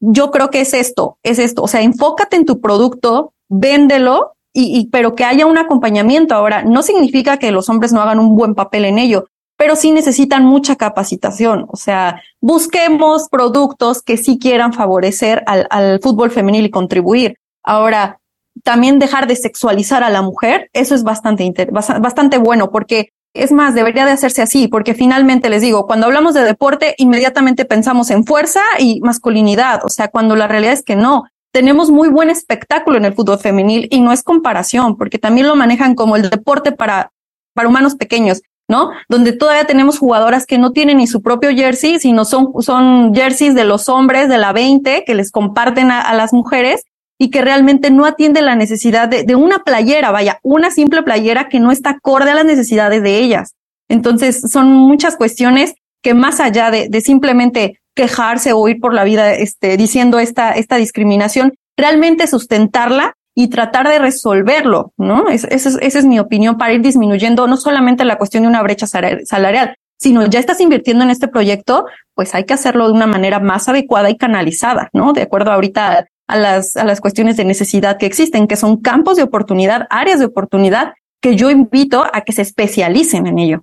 L: yo creo que es esto, es esto. O sea, enfócate en tu producto, véndelo, y, pero que haya un acompañamiento. Ahora, no significa que los hombres no hagan un buen papel en ello, pero sí necesitan mucha capacitación. O sea, busquemos productos que sí quieran favorecer al, al fútbol femenil y contribuir. Ahora, también dejar de sexualizar a la mujer, eso es bastante, bastante bueno, porque es más, debería de hacerse así, porque finalmente les digo, cuando hablamos de deporte, inmediatamente pensamos en fuerza y masculinidad, o sea, cuando la realidad es que no. tenemos muy buen espectáculo en el fútbol femenil y no es comparación, porque también lo manejan como el deporte para, para humanos pequeños, ¿no? Donde todavía tenemos jugadoras que no tienen ni su propio jersey, sino son, son jerseys de los hombres de la 20 que les comparten a, a las mujeres y que realmente no atiende la necesidad de, de, una playera, vaya, una simple playera que no está acorde a las necesidades de ellas. Entonces, son muchas cuestiones que más allá de, de simplemente quejarse o ir por la vida este, diciendo esta, esta discriminación, realmente sustentarla y tratar de resolverlo, ¿no? Es, esa es mi opinión para ir disminuyendo no solamente la cuestión de una brecha salarial, sino ya estás invirtiendo en este proyecto, pues hay que hacerlo de una manera más adecuada y canalizada, ¿no? De acuerdo ahorita a las, a las cuestiones de necesidad que existen, que son campos de oportunidad, áreas de oportunidad, que yo invito a que se especialicen en ello.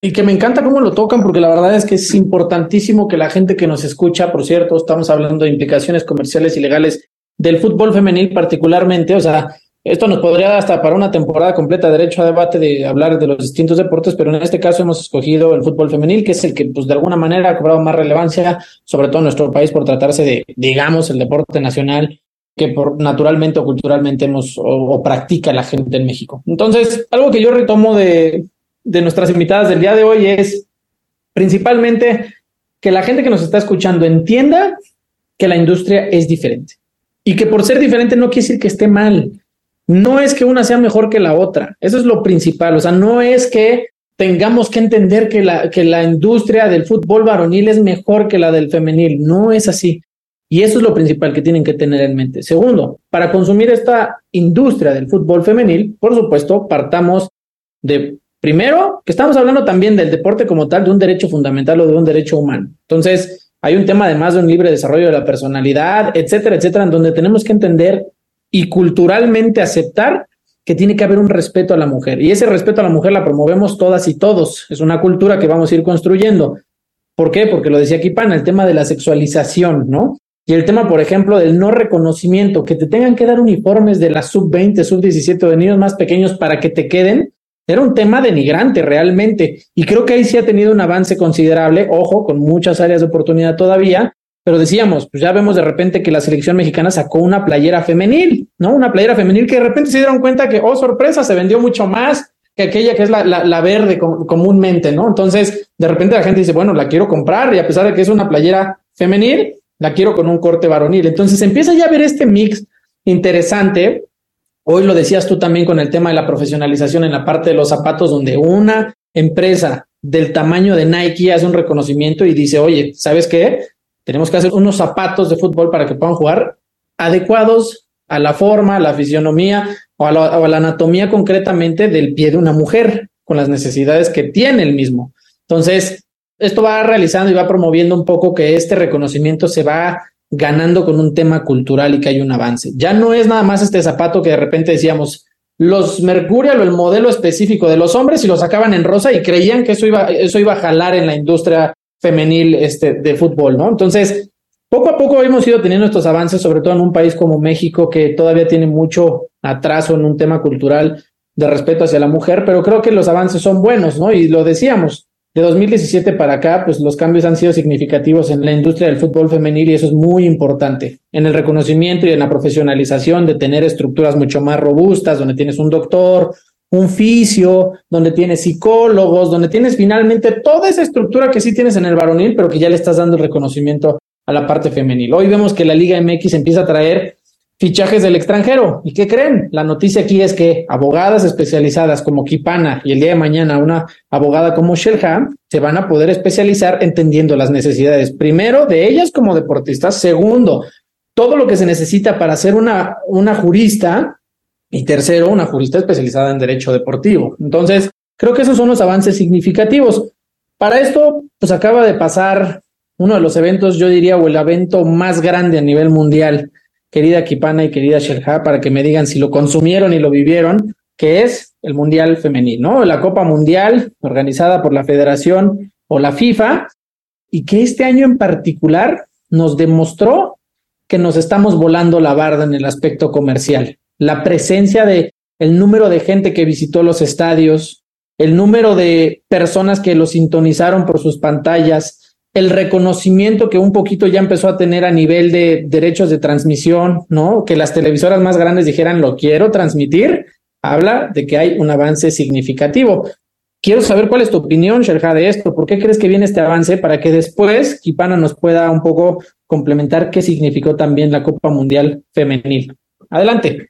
A: Y que me encanta cómo lo tocan, porque la verdad es que es importantísimo que la gente que nos escucha, por cierto, estamos hablando de implicaciones comerciales y legales del fútbol femenil particularmente, o sea, esto nos podría dar hasta para una temporada completa derecho a debate de hablar de los distintos deportes, pero en este caso hemos escogido el fútbol femenil, que es el que, pues, de alguna manera ha cobrado más relevancia, sobre todo en nuestro país, por tratarse de, digamos, el deporte nacional que por naturalmente o culturalmente hemos o, o practica la gente en México. Entonces, algo que yo retomo de, de nuestras invitadas del día de hoy es principalmente que la gente que nos está escuchando entienda que la industria es diferente y que por ser diferente no quiere decir que esté mal no es que una sea mejor que la otra, eso es lo principal, o sea, no es que tengamos que entender que la, que la industria del fútbol varonil es mejor que la del femenil, no es así. Y eso es lo principal que tienen que tener en mente. Segundo, para consumir esta industria del fútbol femenil, por supuesto, partamos de, primero, que estamos hablando también del deporte como tal, de un derecho fundamental o de un derecho humano. Entonces, hay un tema además de un libre desarrollo de la personalidad, etcétera, etcétera, en donde tenemos que entender y culturalmente aceptar que tiene que haber un respeto a la mujer. Y ese respeto a la mujer la promovemos todas y todos. Es una cultura que vamos a ir construyendo. ¿Por qué? Porque lo decía Kipana, el tema de la sexualización, ¿no? Y el tema, por ejemplo, del no reconocimiento, que te tengan que dar uniformes de la sub-20, sub-17 de niños más pequeños para que te queden, era un tema denigrante realmente. Y creo que ahí sí ha tenido un avance considerable, ojo, con muchas áreas de oportunidad todavía, pero decíamos, pues ya vemos de repente que la selección mexicana sacó una playera femenil, ¿no? Una playera femenil que de repente se dieron cuenta que, oh, sorpresa, se vendió mucho más que aquella que es la, la, verde comúnmente, ¿no? Entonces, de repente la gente dice, bueno, la quiero comprar y a pesar de que es una playera femenil, la quiero con un corte varonil. Entonces empieza ya a ver este mix interesante. Hoy lo decías tú también con el tema de la profesionalización en la parte de los zapatos, donde una empresa del tamaño de Nike hace un reconocimiento y dice, oye, ¿sabes qué? Tenemos que hacer unos zapatos de fútbol para que puedan jugar adecuados a la forma, a la fisionomía o a la, o a la anatomía concretamente del pie de una mujer, con las necesidades que tiene el mismo. Entonces, esto va realizando y va promoviendo un poco que este reconocimiento se va ganando con un tema cultural y que hay un avance. Ya no es nada más este zapato que de repente decíamos, los Mercurial o el modelo específico de los hombres y lo sacaban en rosa y creían que eso iba, eso iba a jalar en la industria femenil este, de fútbol, ¿no? Entonces, poco a poco hemos ido teniendo estos avances, sobre todo en un país como México, que todavía tiene mucho atraso en un tema cultural de respeto hacia la mujer, pero creo que los avances son buenos, ¿no? Y lo decíamos, de 2017 para acá, pues los cambios han sido significativos en la industria del fútbol femenil y eso es muy importante. En el reconocimiento y en la profesionalización de tener estructuras mucho más robustas, donde tienes un doctor, un fisio, donde tienes psicólogos, donde tienes finalmente toda esa estructura que sí tienes en el varonil, pero que ya le estás dando el reconocimiento a la parte femenil. Hoy vemos que la Liga MX empieza a traer fichajes del extranjero. ¿Y qué creen? La noticia aquí es que abogadas especializadas como Kipana y el día de mañana una abogada como Shelha se van a poder especializar entendiendo las necesidades, primero, de ellas como deportistas, segundo, todo lo que se necesita para ser una, una jurista y tercero, una jurista especializada en derecho deportivo. Entonces, creo que esos son los avances significativos. Para esto, pues acaba de pasar uno de los eventos, yo diría, o el evento más grande a nivel mundial, querida Kipana y querida Sherha, para que me digan si lo consumieron y lo vivieron, que es el Mundial Femenil, ¿no? La Copa Mundial organizada por la Federación o la FIFA, y que este año en particular nos demostró que nos estamos volando la barda en el aspecto comercial la presencia de el número de gente que visitó los estadios, el número de personas que lo sintonizaron por sus pantallas, el reconocimiento que un poquito ya empezó a tener a nivel de derechos de transmisión, ¿no? Que las televisoras más grandes dijeran lo quiero transmitir, habla de que hay un avance significativo. Quiero saber cuál es tu opinión, Sherja, de esto. ¿Por qué crees que viene este avance para que después Kipana nos pueda un poco complementar qué significó también la Copa Mundial Femenil? Adelante.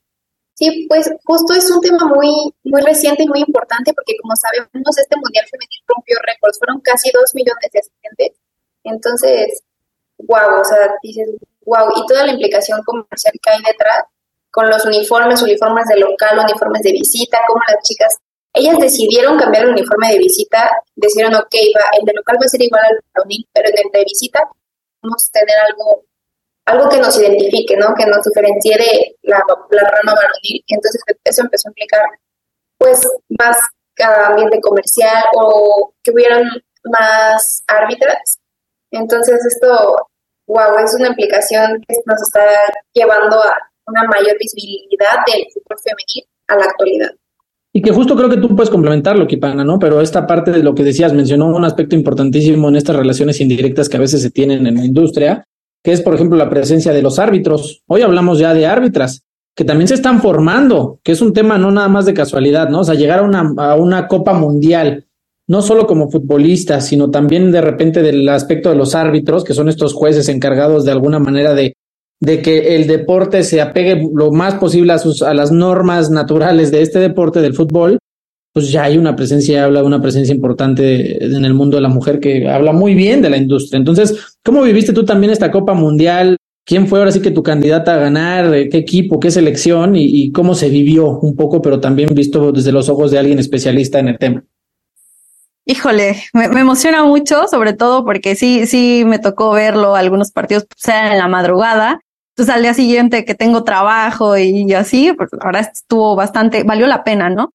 B: Sí, pues justo es un tema muy, muy reciente y muy importante porque como sabemos este Mundial Femenil rompió récords, fueron casi dos millones de asistentes entonces, wow, o sea, dices, wow, y toda la implicación comercial que hay detrás, con los uniformes, uniformes de local, uniformes de visita, como las chicas, ellas decidieron cambiar el uniforme de visita, decidieron, ok, va, el de local va a ser igual al varonil, pero el de visita vamos a tener algo algo que nos identifique, ¿no? Que nos diferencie de la, la rama varonil. Entonces eso empezó a implicar, pues, más ambiente comercial o que hubieran más árbitras entonces esto, wow, es una implicación que nos está llevando a una mayor visibilidad del fútbol femenil a la actualidad.
A: Y que justo creo que tú puedes complementarlo, Kipana, ¿no? Pero esta parte de lo que decías mencionó un aspecto importantísimo en estas relaciones indirectas que a veces se tienen en la industria, que es, por ejemplo, la presencia de los árbitros. Hoy hablamos ya de árbitras, que también se están formando, que es un tema no nada más de casualidad, ¿no? O sea, llegar a una, a una Copa Mundial no solo como futbolistas, sino también de repente del aspecto de los árbitros, que son estos jueces encargados de alguna manera de, de que el deporte se apegue lo más posible a, sus, a las normas naturales de este deporte del fútbol, pues ya hay una presencia, habla de una presencia importante en el mundo de la mujer que habla muy bien de la industria. Entonces, ¿cómo viviste tú también esta Copa Mundial? ¿Quién fue ahora sí que tu candidata a ganar? ¿Qué equipo? ¿Qué selección? Y cómo se vivió un poco, pero también visto desde los ojos de alguien especialista en el tema.
L: Híjole, me, emociona mucho, sobre todo porque sí, sí me tocó verlo algunos partidos, sea pues, en la madrugada. Entonces al día siguiente que tengo trabajo y, así, pues ahora estuvo bastante, valió la pena, ¿no?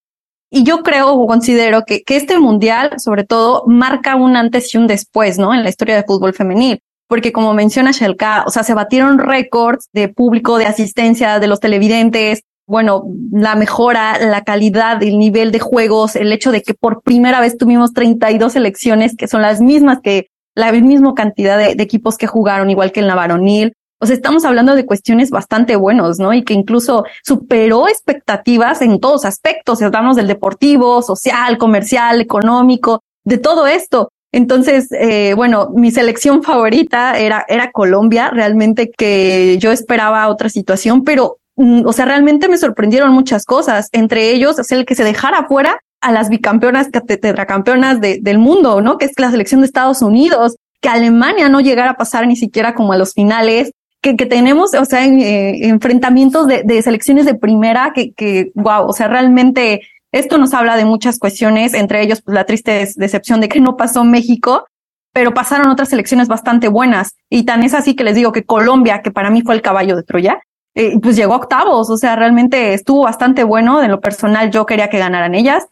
L: Y yo creo o considero que, que este mundial, sobre todo, marca un antes y un después, ¿no? En la historia de fútbol femenil. Porque como menciona Shelka, o sea, se batieron récords de público, de asistencia, de los televidentes, bueno, la mejora, la calidad, el nivel de juegos, el hecho de que por primera vez tuvimos 32 selecciones que son las mismas que la misma cantidad de, equipos que jugaron, igual que en la varonil. O sea, estamos hablando de cuestiones bastante buenos, ¿no? Y que incluso superó expectativas en todos aspectos. Hablamos del deportivo, social, comercial, económico, de todo esto. Entonces, eh, bueno, mi selección favorita era, era Colombia, realmente que yo esperaba otra situación, pero o sea, realmente me sorprendieron muchas cosas, entre ellos es el que se dejara fuera a las bicampeonas, tetracampeonas de, del mundo, ¿no? Que es la selección de Estados Unidos, que Alemania no llegara a pasar ni siquiera como a los finales, que, que tenemos, o sea, eh, enfrentamientos de, de, selecciones de primera que, que, wow, o sea, realmente esto nos habla de muchas cuestiones, entre ellos pues, la triste decepción de que no pasó México, pero pasaron otras selecciones bastante buenas. Y tan es así que les digo que Colombia, que para mí fue el caballo de Troya, eh, pues llegó a octavos, o sea, realmente estuvo bastante bueno. De lo personal, yo quería que ganaran ellas.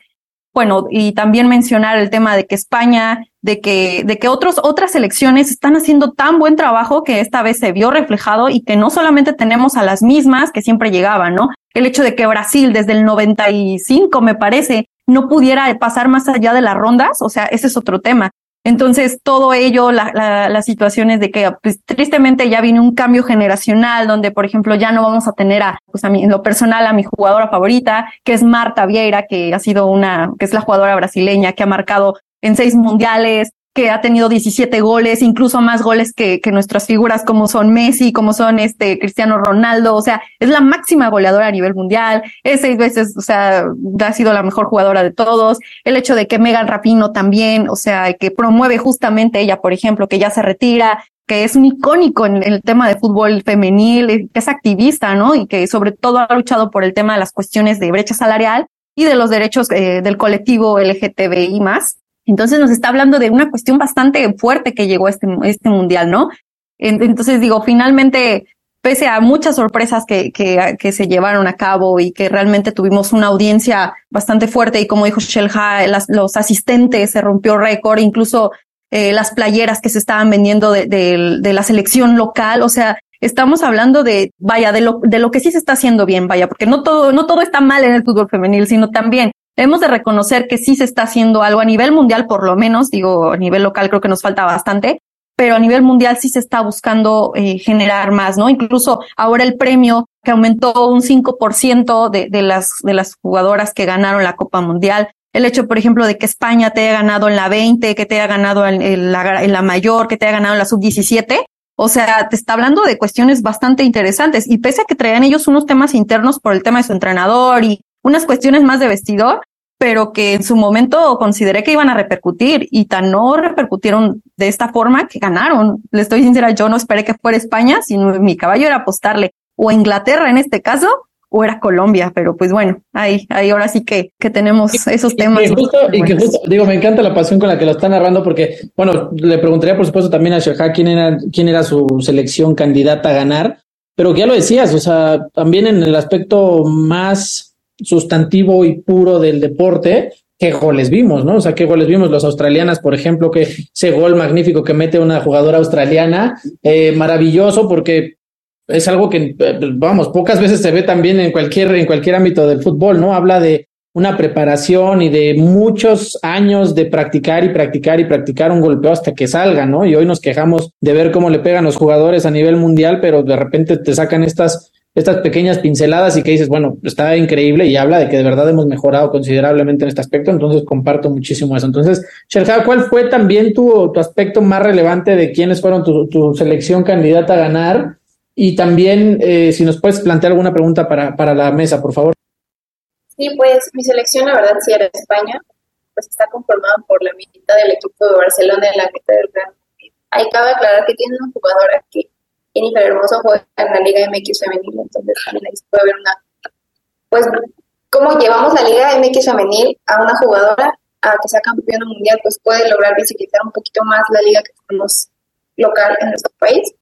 L: Bueno, y también mencionar el tema de que España, de que, de que otros, otras selecciones están haciendo tan buen trabajo que esta vez se vio reflejado y que no solamente tenemos a las mismas que siempre llegaban, ¿no? El hecho de que Brasil desde el 95, me parece, no pudiera pasar más allá de las rondas, o sea, ese es otro tema. Entonces, todo ello, la, la, las situaciones de que pues, tristemente ya viene un cambio generacional, donde, por ejemplo, ya no vamos a tener a, pues a mí, en lo personal, a mi jugadora favorita, que es Marta Vieira, que ha sido una, que es la jugadora brasileña que ha marcado en seis mundiales, que ha tenido 17 goles, incluso más goles que, que nuestras figuras como son Messi, como son este Cristiano Ronaldo, o sea, es la máxima goleadora a nivel mundial, es seis veces, o sea, ha sido la mejor jugadora de todos, el hecho de que Megan Rapino también, o sea, que promueve justamente ella, por ejemplo, que ya se retira, que es un icónico en el tema de fútbol femenil, eh, que es activista, ¿no? Y que sobre todo ha luchado por el tema de las cuestiones de brecha salarial y de los derechos eh, del colectivo LGTBI más. Entonces nos está hablando de una cuestión bastante fuerte que llegó a este, este mundial, ¿no? Entonces digo, finalmente, pese a muchas sorpresas que, que, que, se llevaron a cabo y que realmente tuvimos una audiencia bastante fuerte y como dijo Shelha, los asistentes se rompió récord, incluso eh, las playeras que se estaban vendiendo de, de, de, la selección local, o sea, estamos hablando de, vaya, de lo, de lo que sí se está haciendo bien, vaya, porque no todo, no todo está mal en el fútbol femenil, sino también Hemos de reconocer que sí se está haciendo algo a nivel mundial, por lo menos, digo, a nivel local creo que nos falta bastante, pero a nivel mundial sí se está buscando eh, generar más, ¿no? Incluso ahora el premio que aumentó un 5% de, de, las, de las jugadoras que ganaron la Copa Mundial. El hecho, por ejemplo, de que España te haya ganado en la 20, que te haya ganado en, la, en la mayor, que te haya ganado en la sub-17, o sea, te está hablando de cuestiones bastante interesantes. Y pese a que traían ellos unos temas internos por el tema de su entrenador y unas cuestiones más de vestidor, pero que en su momento consideré que iban a repercutir y tan no repercutieron de esta forma que ganaron. Le estoy sincera, yo no esperé que fuera España, sino mi caballo era apostarle o Inglaterra en este caso o era Colombia, pero pues bueno, ahí, ahí ahora sí que, que tenemos esos temas.
A: Y, justo, y que justo, digo, me encanta la pasión con la que lo está narrando, porque, bueno, le preguntaría por supuesto también a Sherha quién era, quién era su selección candidata a ganar, pero que ya lo decías, o sea, también en el aspecto más sustantivo y puro del deporte, qué goles vimos, ¿no? O sea, qué goles vimos los australianas, por ejemplo, que ese gol magnífico que mete una jugadora australiana, eh, maravilloso porque es algo que, eh, vamos, pocas veces se ve también en cualquier, en cualquier ámbito del fútbol, ¿no? Habla de una preparación y de muchos años de practicar y practicar y practicar un golpeo hasta que salga, ¿no? Y hoy nos quejamos de ver cómo le pegan los jugadores a nivel mundial, pero de repente te sacan estas estas pequeñas pinceladas y que dices, bueno, está increíble y habla de que de verdad hemos mejorado considerablemente en este aspecto, entonces comparto muchísimo eso. Entonces, Sherja, ¿cuál fue también tu, tu aspecto más relevante de quiénes fueron tu, tu selección candidata a ganar? Y también, eh, si nos puedes plantear alguna pregunta para, para la mesa, por favor.
B: Sí, pues mi selección, la verdad, sí era España, pues está conformada por la mitad del equipo de Barcelona en la mitad del Real Ahí cabe aclarar que tiene una jugadora que Jennifer Hermoso juega en la Liga MX femenil, entonces también ahí puede ver una, pues, cómo llevamos la Liga MX femenil a una jugadora a que sea campeona mundial, pues puede lograr visibilizar un poquito más la liga que tenemos local en nuestro país.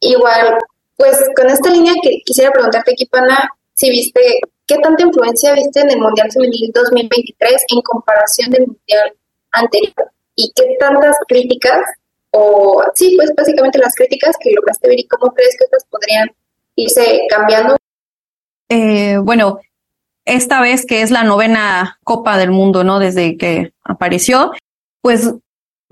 B: Igual, pues con esta línea que quisiera preguntarte, Kipana, si viste, ¿qué tanta influencia viste en el Mundial Femenil 2023 en comparación del Mundial anterior? ¿Y qué tantas críticas, o sí, pues básicamente las críticas que lograste ver y cómo crees que estas podrían irse cambiando?
L: Eh, bueno, esta vez que es la novena Copa del Mundo, ¿no? Desde que apareció, pues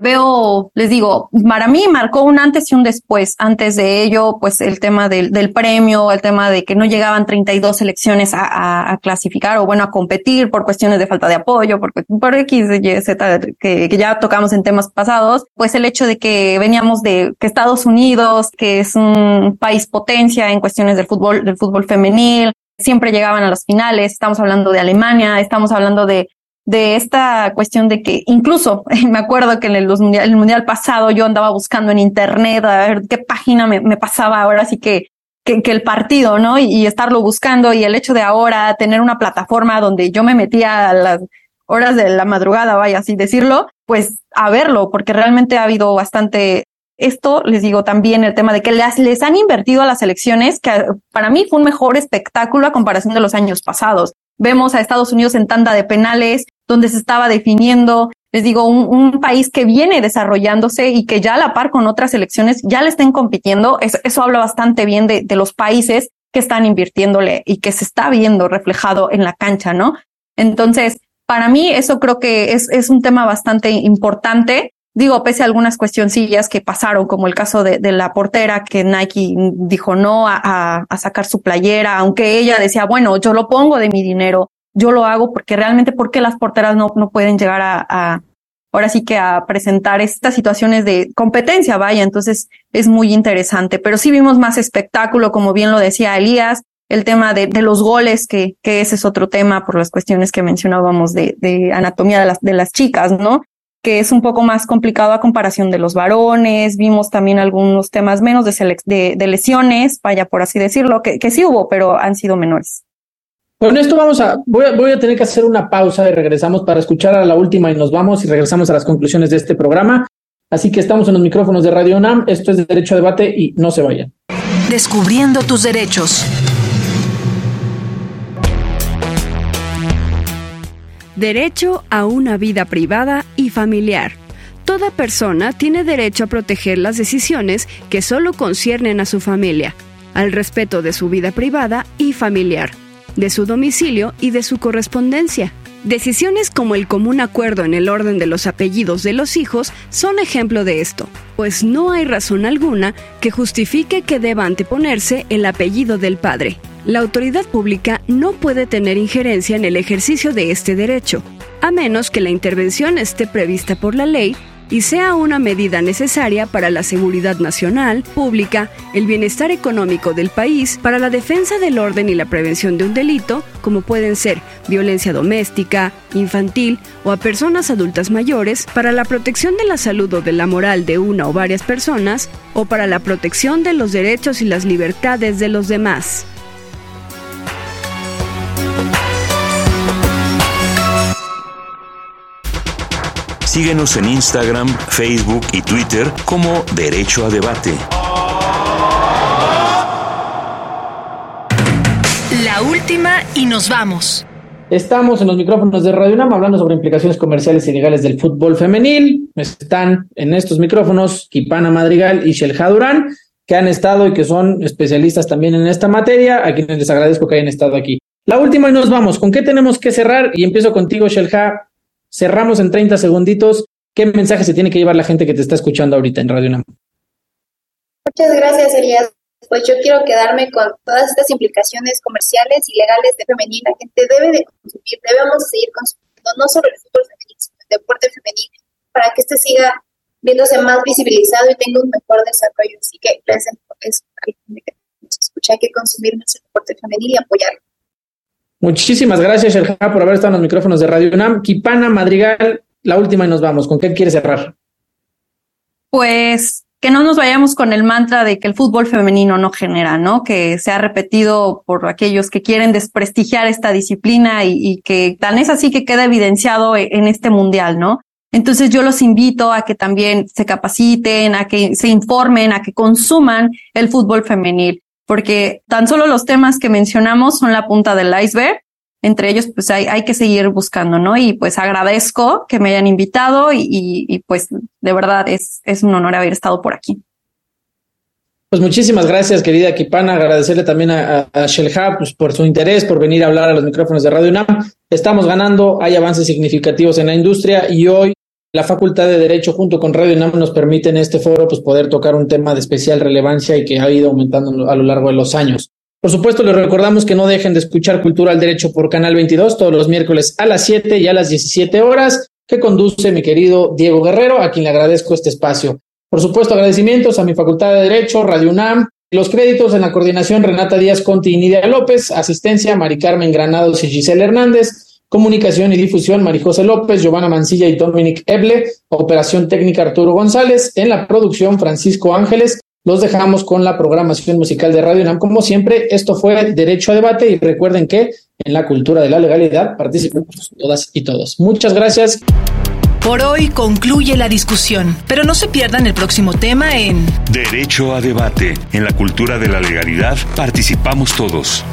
L: veo, les digo, para mí marcó un antes y un después. Antes de ello, pues el tema del, del premio, el tema de que no llegaban 32 selecciones a, a, clasificar o bueno, a competir por cuestiones de falta de apoyo, por, por X, Y, Z, que, que ya tocamos en temas pasados, pues el hecho de que veníamos de que Estados Unidos, que es un país potencia en cuestiones del fútbol, del fútbol femenil, siempre llegaban a las finales, estamos hablando de Alemania, estamos hablando de de esta cuestión de que incluso me acuerdo que en el, mundial, el mundial pasado yo andaba buscando en internet a ver qué página me, pasaba ahora sí que, que, el partido, ¿no? Y, estarlo buscando y el hecho de ahora tener una plataforma donde yo me metía a las horas de la madrugada, vaya así decirlo, pues a verlo, porque realmente ha habido bastante esto, les digo también el tema de que les, les han invertido a las elecciones, que para mí fue un mejor espectáculo a comparación de los años pasados. Vemos a Estados Unidos en tanda de penales, donde se estaba definiendo, les digo, un, país que viene desarrollándose y que ya a la par con otras elecciones ya le estén compitiendo. Eso, eso habla bastante bien de, de los países que están invirtiéndole y que se está viendo reflejado en la cancha, ¿no? Entonces, para mí eso creo que es, es un tema bastante importante Digo, pese a algunas cuestioncillas que pasaron, como el caso de, de la portera, que Nike dijo no a, a, sacar su playera, aunque ella decía, bueno, yo lo pongo de mi dinero, yo lo hago porque realmente, porque las porteras no, no pueden llegar a, a, ahora sí que a presentar estas situaciones de competencia, vaya, entonces es muy interesante, pero sí vimos más espectáculo, como bien lo decía Elías, el tema de, de los goles, que, que ese es otro tema por las cuestiones que mencionábamos de, de anatomía de las, de las chicas, ¿no? Que es un poco más complicado a comparación de los varones. Vimos también algunos temas menos de, de, de lesiones, vaya por así decirlo, que, que, sí hubo, pero han sido menores.
A: Con esto vamos a voy, a, voy a tener que hacer una pausa y regresamos para escuchar a la última y nos vamos y regresamos a las conclusiones de este programa. Así que estamos en los micrófonos de Radio UNAM. Esto es de Derecho a Debate y no se vayan.
C: Descubriendo tus derechos.
M: Derecho a una vida privada y familiar. Toda persona tiene derecho a proteger las decisiones que solo conciernen a su familia, al respeto de su vida privada y familiar. de su domicilio y de su correspondencia. Decisiones como el común acuerdo en el orden de los apellidos de los hijos son ejemplo de esto, pues no hay razón alguna que justifique que deba anteponerse el apellido del padre. La autoridad pública no puede tener injerencia en el ejercicio de este derecho, a menos que la intervención esté prevista por la ley y sea una medida necesaria para la seguridad nacional, pública, el bienestar económico del país, para la defensa del orden y la prevención de un delito, como pueden ser violencia doméstica, infantil o a personas adultas mayores, para la protección de la salud o de la moral de una o varias personas, o para la protección de los derechos y las libertades de los demás.
K: Síguenos en Instagram, Facebook y Twitter como Derecho a Debate.
C: La última y nos vamos.
A: Estamos en los micrófonos de Radio UNAM hablando sobre implicaciones comerciales y legales del fútbol femenil. Están en estos micrófonos Kipana Madrigal y Shelja Durán, que han estado y que son especialistas también en esta materia, a quienes les agradezco que hayan estado aquí. La última y nos vamos. ¿Con qué tenemos que cerrar? Y empiezo contigo, Shelja. Cerramos en 30 segunditos. ¿Qué mensaje se tiene que llevar la gente que te está escuchando ahorita en Radio UNAM?
B: Muchas gracias, Elías. Pues yo quiero quedarme con todas estas implicaciones comerciales y legales de femenil. La gente debe de consumir, debemos seguir consumiendo no solo el fútbol femenil, sino el deporte femenil, para que este siga viéndose más visibilizado y tenga un mejor desarrollo. Así que gracias por eso. nos escucha, hay que consumir nuestro deporte femenil y apoyarlo.
A: Muchísimas gracias, Shelja, por haber estado en los micrófonos de Radio UNAM. Kipana Madrigal, la última y nos vamos. ¿Con qué quieres cerrar?
L: Pues que no nos vayamos con el mantra de que el fútbol femenino no genera, ¿no? Que se ha repetido por aquellos que quieren desprestigiar esta disciplina y, y que tan es así que queda evidenciado e, en este mundial, ¿no? Entonces yo los invito a que también se capaciten, a que se informen, a que consuman el fútbol femenil porque tan solo los temas que mencionamos son la punta del iceberg. Entre ellos, pues hay, hay que seguir buscando, ¿no? Y pues agradezco que me hayan invitado y, y, pues de verdad es, es un honor haber estado por aquí.
A: Pues muchísimas gracias, querida Kipana. Agradecerle también a, a Shelha pues, por su interés, por venir a hablar a los micrófonos de Radio UNAM. Estamos ganando, hay avances significativos en la industria y hoy la Facultad de Derecho junto con Radio UNAM nos permite en este foro pues, poder tocar un tema de especial relevancia y que ha ido aumentando a lo largo de los años. Por supuesto, les recordamos que no dejen de escuchar Cultura al Derecho por Canal 22 todos los miércoles a las 7 y a las 17 horas, que conduce mi querido Diego Guerrero, a quien le agradezco este espacio. Por supuesto, agradecimientos a mi Facultad de Derecho, Radio UNAM, los créditos en la coordinación Renata Díaz Conti y Nidia López, asistencia Mari Carmen Granados y Giselle Hernández, Comunicación y difusión, Marijose López, Giovanna Mancilla y Dominic Eble. Operación técnica, Arturo González. En la producción, Francisco Ángeles. Los dejamos con la programación musical de Radio UNAM. Como siempre, esto fue Derecho a Debate y recuerden que en la cultura de la legalidad participamos todas y todos. Muchas gracias.
C: Por hoy concluye la discusión, pero no se pierdan el próximo tema en
K: Derecho a Debate. En la cultura de la legalidad participamos todos.